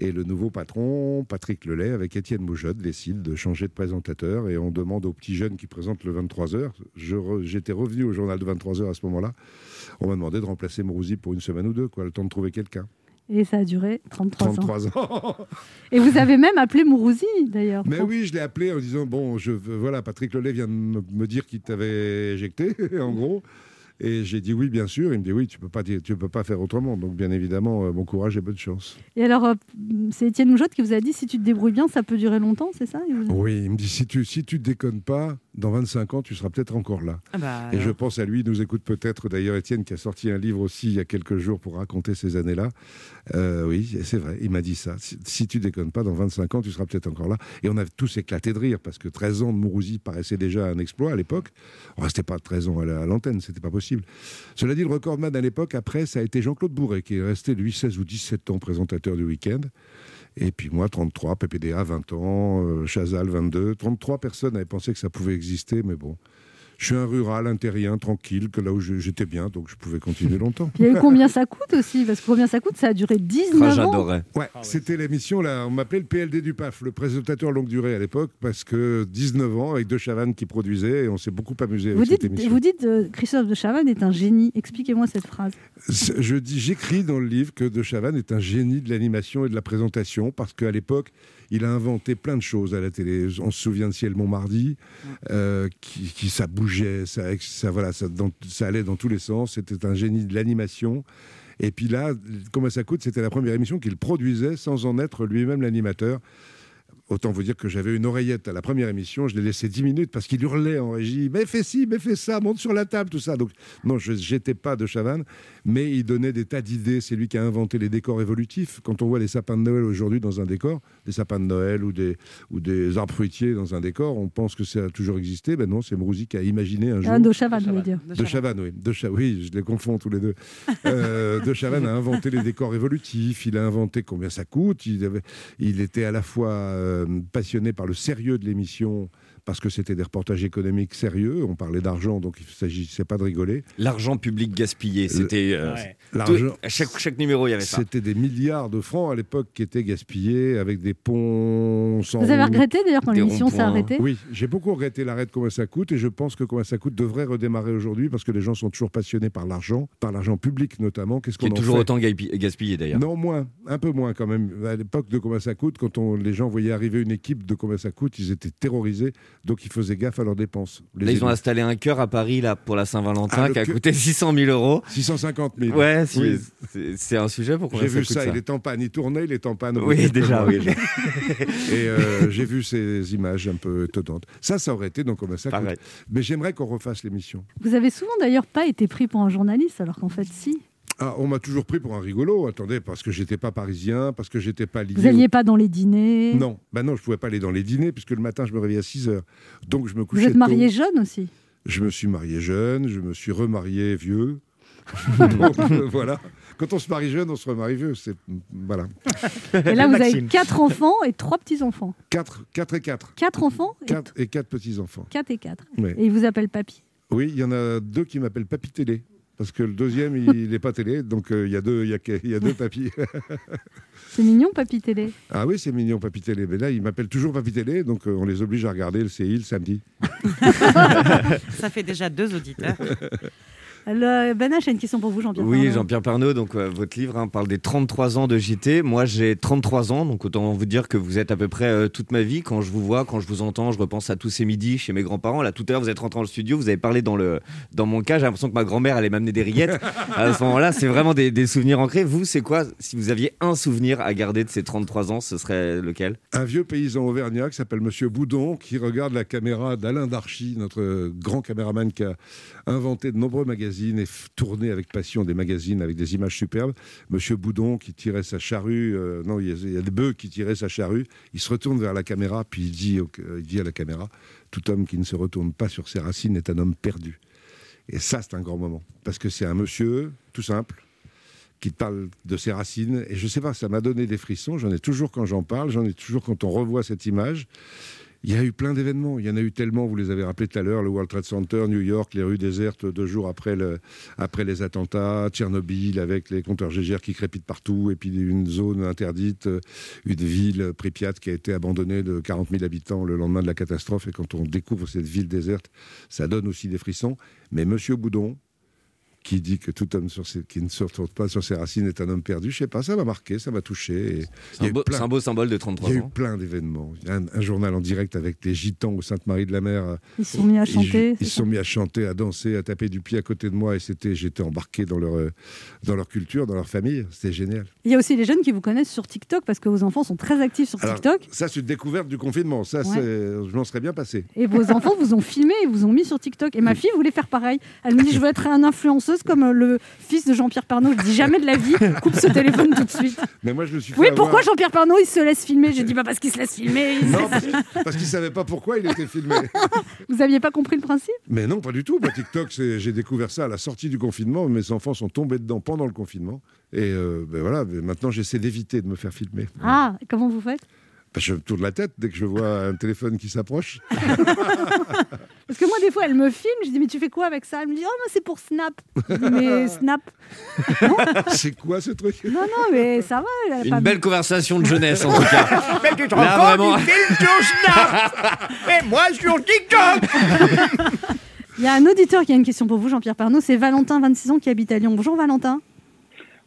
Et le nouveau patron, Patrick Lelay, avec Étienne Moujod, décide de changer de présentateur. Et on demande aux petits jeunes qui présentent le 23h. Je re- J'étais revenu au journal de 23h à ce moment-là. On m'a demandé de remplacer Mourouzi pour une semaine ou deux, quoi, le temps de trouver quelqu'un. Et ça a duré 33, ans. 33 ans. Et vous avez même appelé Mourouzi, d'ailleurs. Mais oui, je l'ai appelé en disant bon, je voilà, Patrick Lelay vient de me, me dire qu'il t'avait éjecté, en gros. Et j'ai dit oui, bien sûr. Il me dit oui, tu peux pas dire, tu peux pas faire autrement. Donc bien évidemment, euh, bon courage et bonne chance. Et alors, euh, c'est Étienne Moujotte qui vous a dit si tu te débrouilles bien, ça peut durer longtemps, c'est ça? Vous- Oui, il me dit si tu si tu déconnes pas, dans 25 ans, tu seras peut-être encore là. Ah bah, et je pense à lui, il nous écoute peut-être d'ailleurs Étienne qui a sorti un livre aussi il y a quelques jours pour raconter ces années-là. Euh, oui, c'est vrai, il m'a dit ça. Si, si tu déconnes pas, dans 25 ans, tu seras peut-être encore là. Et on a tous éclaté de rire parce que 13 ans de Mourouzi paraissait déjà un exploit à l'époque. On restait pas 13 ans à l'antenne, c'était pas possible. Cela dit, le recordman à l'époque, après, ça a été Jean-Claude Bourret qui est resté, lui, 16 ou 17 ans présentateur du week-end. Et puis moi, 33, PPDA, 20 ans, euh, Chazal, 22. 33 personnes avaient pensé que ça pouvait exister, mais bon. Je suis un rural, un terrien, tranquille, que là où j'étais bien, donc je pouvais continuer longtemps. Il y a eu combien ça coûte aussi Parce que combien ça coûte, ça a duré 19 ans. Ouais, c'était l'émission, là, on m'appelait le PLD du PAF, le présentateur longue durée à l'époque, parce que 19 ans, avec De Chavannes qui produisait, et on s'est beaucoup amusé avec Vous cette dites, émission. vous dites euh, Christophe de Chavannes est un génie. Expliquez-moi cette phrase. Je dis, j'écris dans le livre que De Chavannes est un génie de l'animation et de la présentation parce qu'à l'époque, il a inventé plein de choses à la télé. On se souvient de Ciel Montmardi, euh, qui, qui- ça bougeait, ça, ça, voilà, ça, dans- ça allait dans tous les sens. C'était un génie de l'animation. Et puis là, comment ça coûte? C'était la première émission qu'il produisait sans en être lui-même l'animateur. Autant vous dire que j'avais une oreillette à la première émission, je l'ai laissé 10 minutes parce qu'il hurlait en régie Mais fais ci, mais fais ça, monte sur la table, tout ça. Donc, non, je n'étais pas de Chavannes, mais il donnait des tas d'idées. C'est lui qui a inventé les décors évolutifs. Quand on voit les sapins de Noël aujourd'hui dans un décor, des sapins de Noël ou des, ou des arbres fruitiers dans un décor, on pense que ça a toujours existé. Ben non, c'est Mourouzi qui a imaginé un jour. Ah, de Chavannes, vous voulez dire. De Chavannes, oui. De Cha- oui, je les confonds tous les deux. Euh, de Chavannes a inventé les décors évolutifs. Il a inventé combien ça coûte. Il, avait- il était à la fois euh, passionné par le sérieux de l'émission parce que c'était des reportages économiques sérieux. On parlait d'argent, donc il ne s'agissait pas de rigoler. L'argent public gaspillé, c'était. euh, Ouais. chaque, chaque numéro, il y avait ça. C'était des milliards de francs à l'époque qui étaient gaspillés avec des ponts sans. Vous avez route. regretté, d'ailleurs, quand l'émission s'est arrêtée Oui, j'ai beaucoup regretté l'arrêt de Combien ça coûte et je pense que Combien ça coûte devrait redémarrer aujourd'hui parce que les gens sont toujours passionnés par l'argent, par l'argent public notamment. Qu'est-ce Qui qu'on est en toujours fait autant gaspillé d'ailleurs. Non, moins, un peu moins quand même. À l'époque de Combien ça coûte, quand on, les gens voyaient arriver une équipe de Combien ça coûte, ils étaient terrorisés, donc ils faisaient gaffe à leurs dépenses. Les Là, ils ont installé un cœur à Paris là, pour la Saint-Valentin Ah, qui a coûté 600 000 euros. 650 000. Ouais, Oui. c'est- un sujet pour J'ai vu coûte ça, il est en panne, il tournait, il est en panne. Oui, déjà, oui. Et euh, j'ai vu ces images un peu étonnantes. Ça, ça aurait été donc Combien ça coûte. Mais j'aimerais qu'on refasse l'émission. Vous avez souvent d'ailleurs pas été pris pour un journaliste, alors qu'en fait, si. Ah, on m'a toujours pris pour un rigolo, attendez, parce que j'étais pas parisien, parce que j'étais pas lié. Vous au- alliez pas dans les dîners? Non, ben non, je pouvais pas aller dans les dîners, puisque le matin, je me réveillais à 6 heures. Donc, je me Vous couchais êtes marié tôt. jeune aussi? Je me suis marié jeune, je me suis remarié vieux. Donc, euh, voilà. Quand on se marie jeune, on se remarie vieux. C'est voilà. Et là, vous avez quatre enfants et trois petits-enfants. 4, 4 et 4. Quatre enfants et 4 et 4 petits-enfants. Quatre et quatre. Et ils vous appellent papy? Oui, il y en a deux qui m'appellent Papy Télé. Parce que le deuxième, il n'est pas télé, donc euh, il y a deux, il y a, y a deux papis. C'est mignon, papy télé. ah oui, c'est mignon, Papy Télé. Mais là, il m'appelle toujours Papy Télé, donc euh, on les oblige à regarder le CI le samedi. Ça fait déjà deux auditeurs. Le, ben H, j'ai une question pour vous, Jean-Pierre. Oui. Jean-Pierre Pernaud, donc euh, votre livre hein, parle des 33 ans de JT. Moi, j'ai 33 ans, donc autant vous dire que vous êtes à peu près euh, toute ma vie. Quand je vous vois, quand je vous entends, je repense à tous ces midis chez mes grands-parents. Là, tout à l'heure, vous êtes rentré dans le studio, vous avez parlé dans, le, dans mon cas. J'ai l'impression que ma grand-mère allait m'amener des rillettes. à ce moment-là, c'est vraiment des, des souvenirs ancrés. Vous, c'est quoi Si vous aviez un souvenir à garder de ces 33 ans, ce serait lequel? Un vieux paysan auvergnat qui s'appelle Monsieur Boudon, qui regarde la caméra d'Alain Darchy, notre grand caméraman qui a inventé de nombreux magazines et tourné avec passion des magazines avec des images superbes. Monsieur Boudon qui tirait sa charrue, euh, non, il y, a, des bœufs qui tiraient sa charrue. Il se retourne vers la caméra, puis il dit, euh, il dit à la caméra Tout homme qui ne se retourne pas sur ses racines est un homme perdu. Et ça, c'est un grand moment. Parce que c'est un monsieur, tout simple, qui parle de ses racines. Et je sais pas, ça m'a donné des frissons. J'en ai toujours quand j'en parle, j'en ai toujours quand on revoit cette image. Il y a eu plein d'événements. Il y en a eu tellement, vous les avez rappelés tout à l'heure, le World Trade Center, New York, les rues désertes deux jours après, le, après les attentats, Tchernobyl avec les compteurs GGR qui crépitent partout, et puis une zone interdite, euh, une ville, Pripyat, qui a été abandonnée de 40 000 habitants le lendemain de la catastrophe. Et quand on découvre cette ville déserte, ça donne aussi des frissons. Mais Monsieur Boudon, qui dit que tout homme sur ses- qui ne se retourne pas sur ses racines est un homme perdu. Je sais pas, ça m'a marqué, ça m'a touché. C'est un beau- plein- c'est un beau symbole de 33 Il y a eu ans. plein d'événements. Il y a un, un journal en direct avec des gitans au Sainte-Marie-de-la-Mer. Ils se sont mis à chanter, Ils se sont mis à chanter, à danser, à taper du pied à côté de moi et c'était, j'étais embarqué dans leur, euh, dans leur culture, dans leur famille. C'était génial. Il y a aussi les jeunes qui vous connaissent sur TikTok parce que vos enfants sont très actifs sur Alors, TikTok. ça, c'est une découverte du confinement. Ça, Ouais. je m'en serais bien passé. Et vos enfants vous ont filmé et vous ont mis sur TikTok. Et ma fille voulait faire pareil. Elle me dit Je veux être une influenceuse comme euh, le fils de Jean-Pierre Pernaut. Je dis jamais de la vie, coupe ce téléphone tout de suite. Mais moi, je me suis fait Oui, avoir- pourquoi Jean-Pierre Pernaut il se laisse filmer? J'ai dit bah parce qu'il se laisse filmer. il Non, parce, parce qu'il savait pas pourquoi il était filmé. Vous aviez pas compris le principe? Mais non, pas du tout. TikTok, c'est- j'ai découvert ça à la sortie du confinement. Mes enfants sont tombés dedans pendant le confinement. Et euh, ben voilà, maintenant, j'essaie d'éviter de me faire filmer. Ah, comment vous faites? Je me tourne la tête dès que je vois un téléphone qui s'approche. Parce que moi, des fois, elle me filme. Je dis mais tu fais quoi avec ça? Elle me dit oh, mais c'est pour Snap. Je dis, mais Snap c'est quoi ce truc? Non, non, mais ça va. elle a Une pas- belle conversation de jeunesse en tout cas. Mais tu te Là, rends compte, vraiment. il filme sur Snap Et moi sur TikTok Il y a un auditeur qui a une question pour vous, Jean-Pierre Pernaut. C'est Valentin, 26 ans, qui habite à Lyon. Bonjour Valentin.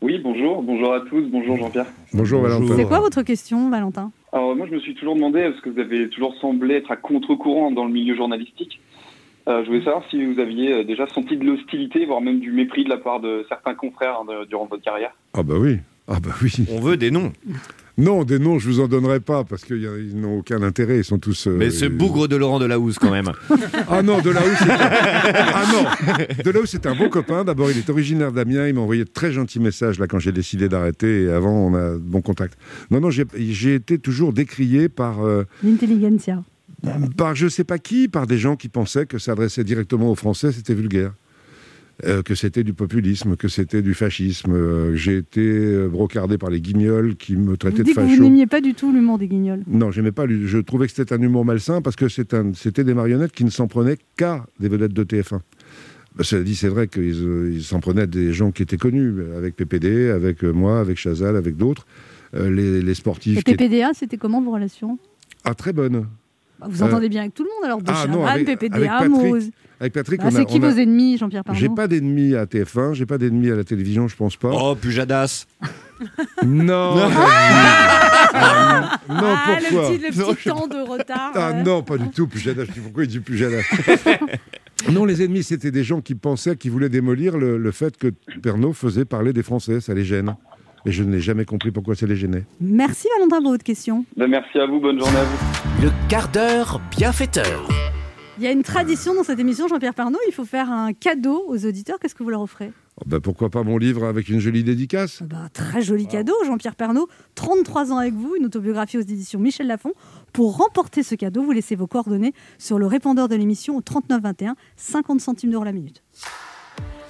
Oui, bonjour, bonjour à tous, bonjour Jean-Pierre. Bonjour Valentin. C'est quoi votre question, Valentin? Alors moi je me suis toujours demandé, parce que vous avez toujours semblé être à contre-courant dans le milieu journalistique, euh, je voulais savoir si vous aviez euh, déjà senti de l'hostilité, voire même du mépris de la part de certains confrères hein, de- durant votre carrière. Ah bah oui. Ah bah oui. On veut des noms. Non, des noms, je vous en donnerai pas parce qu'ils n'ont aucun intérêt. Ils sont tous. euh, Mais ce bougre de Laurent Delahousse quand même. Ah non, Delahousse, c'est ah non, Delahousse, c'est un beau copain. D'abord, il est originaire d'Amiens. Il m'a envoyé de très gentils messages là quand j'ai décidé d'arrêter. Et avant, on a de bon contact. Non, non, j'ai j'ai été toujours décrié par euh, L'intelligentsia. par je sais pas qui, par des gens qui pensaient que s'adresser directement aux Français, c'était vulgaire. Euh, que c'était du populisme, que c'était du fascisme. Euh, j'ai été euh, brocardé par les guignols qui me Vous traitaient de que vous facho. n'aimiez pas du tout l'humour des guignols? Non, j'aimais pas. Je trouvais que c'était un humour malsain parce que c'était des marionnettes qui ne s'en prenaient qu'à des vedettes de TF1. Ben, cela dit, c'est vrai qu'ils ils s'en prenaient à des gens qui étaient connus, avec PPD, avec moi, avec Chazal, avec d'autres. Euh, les, les sportifs. Et qui PPDA, c'était comment vos relations? Ah, très bonne. Bah, Vous Euh, entendez bien avec tout le monde alors De ah, non, Chavannes, avec- PPDA, avec Patrick-. Avec Patrick, Ah, a- c'est qui on a- vos ennemis, Jean-Pierre J'ai Pernaut pas d'ennemis à TF1, j'ai pas d'ennemis à la télévision, je pense pas. Oh, Pujadas. Non. Non. Ah, non, Ah, pourquoi le petit, le Non, petit temps de retard. Ah ouais. non, pas du tout, Pujadas. Je dis pourquoi il dit Pujadas Non, les ennemis, c'était des gens qui pensaient, qui voulaient démolir le, le fait que Pernod faisait parler des Français, ça les gêne. Et je n'ai jamais compris pourquoi ça les gênait. Merci Valentin pour votre question. Ben, merci à vous, bonne journée à vous. Le quart d'heure bienfaiteur. Il y a une tradition dans cette émission, Jean-Pierre Pernaut, il faut faire un cadeau aux auditeurs. Qu'est-ce que vous leur offrez? Oh, ben, pourquoi pas mon livre avec une jolie dédicace? Un très joli cadeau, Jean-Pierre Pernaut, 33 ans avec vous, une autobiographie aux éditions Michel Lafon. Pour remporter ce cadeau, vous laissez vos coordonnées sur le répondeur de l'émission au 3921, 50 centimes d'euros la minute.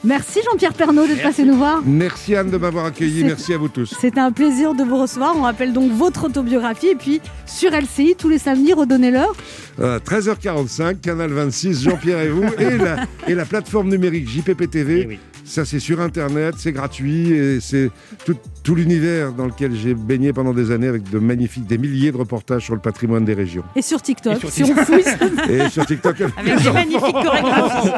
Merci Jean-Pierre Pernaut d'être passé nous voir. Merci Anne de m'avoir accueilli, merci à vous tous. C'était un plaisir de vous recevoir. On rappelle donc votre autobiographie. Et puis sur LCI, tous les samedis, redonnez-leur. Euh, 13h45, Canal 26, Jean-Pierre et vous, et la, et la plateforme numérique JPP TV. Ça, c'est sur Internet, c'est gratuit, et c'est tout, tout l'univers dans lequel j'ai baigné pendant des années avec de magnifiques, des milliers de reportages sur le patrimoine des régions. Et sur TikTok, Et sur si on TikTok. fouille. ça- Et sur TikTok. Avec des magnifiques chorégraphies.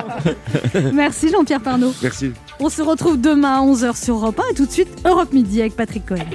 Merci Jean-Pierre Pernaut. Merci. On se retrouve demain à 11h sur Europe 1 et tout de suite Europe Midi avec Patrick Cohen.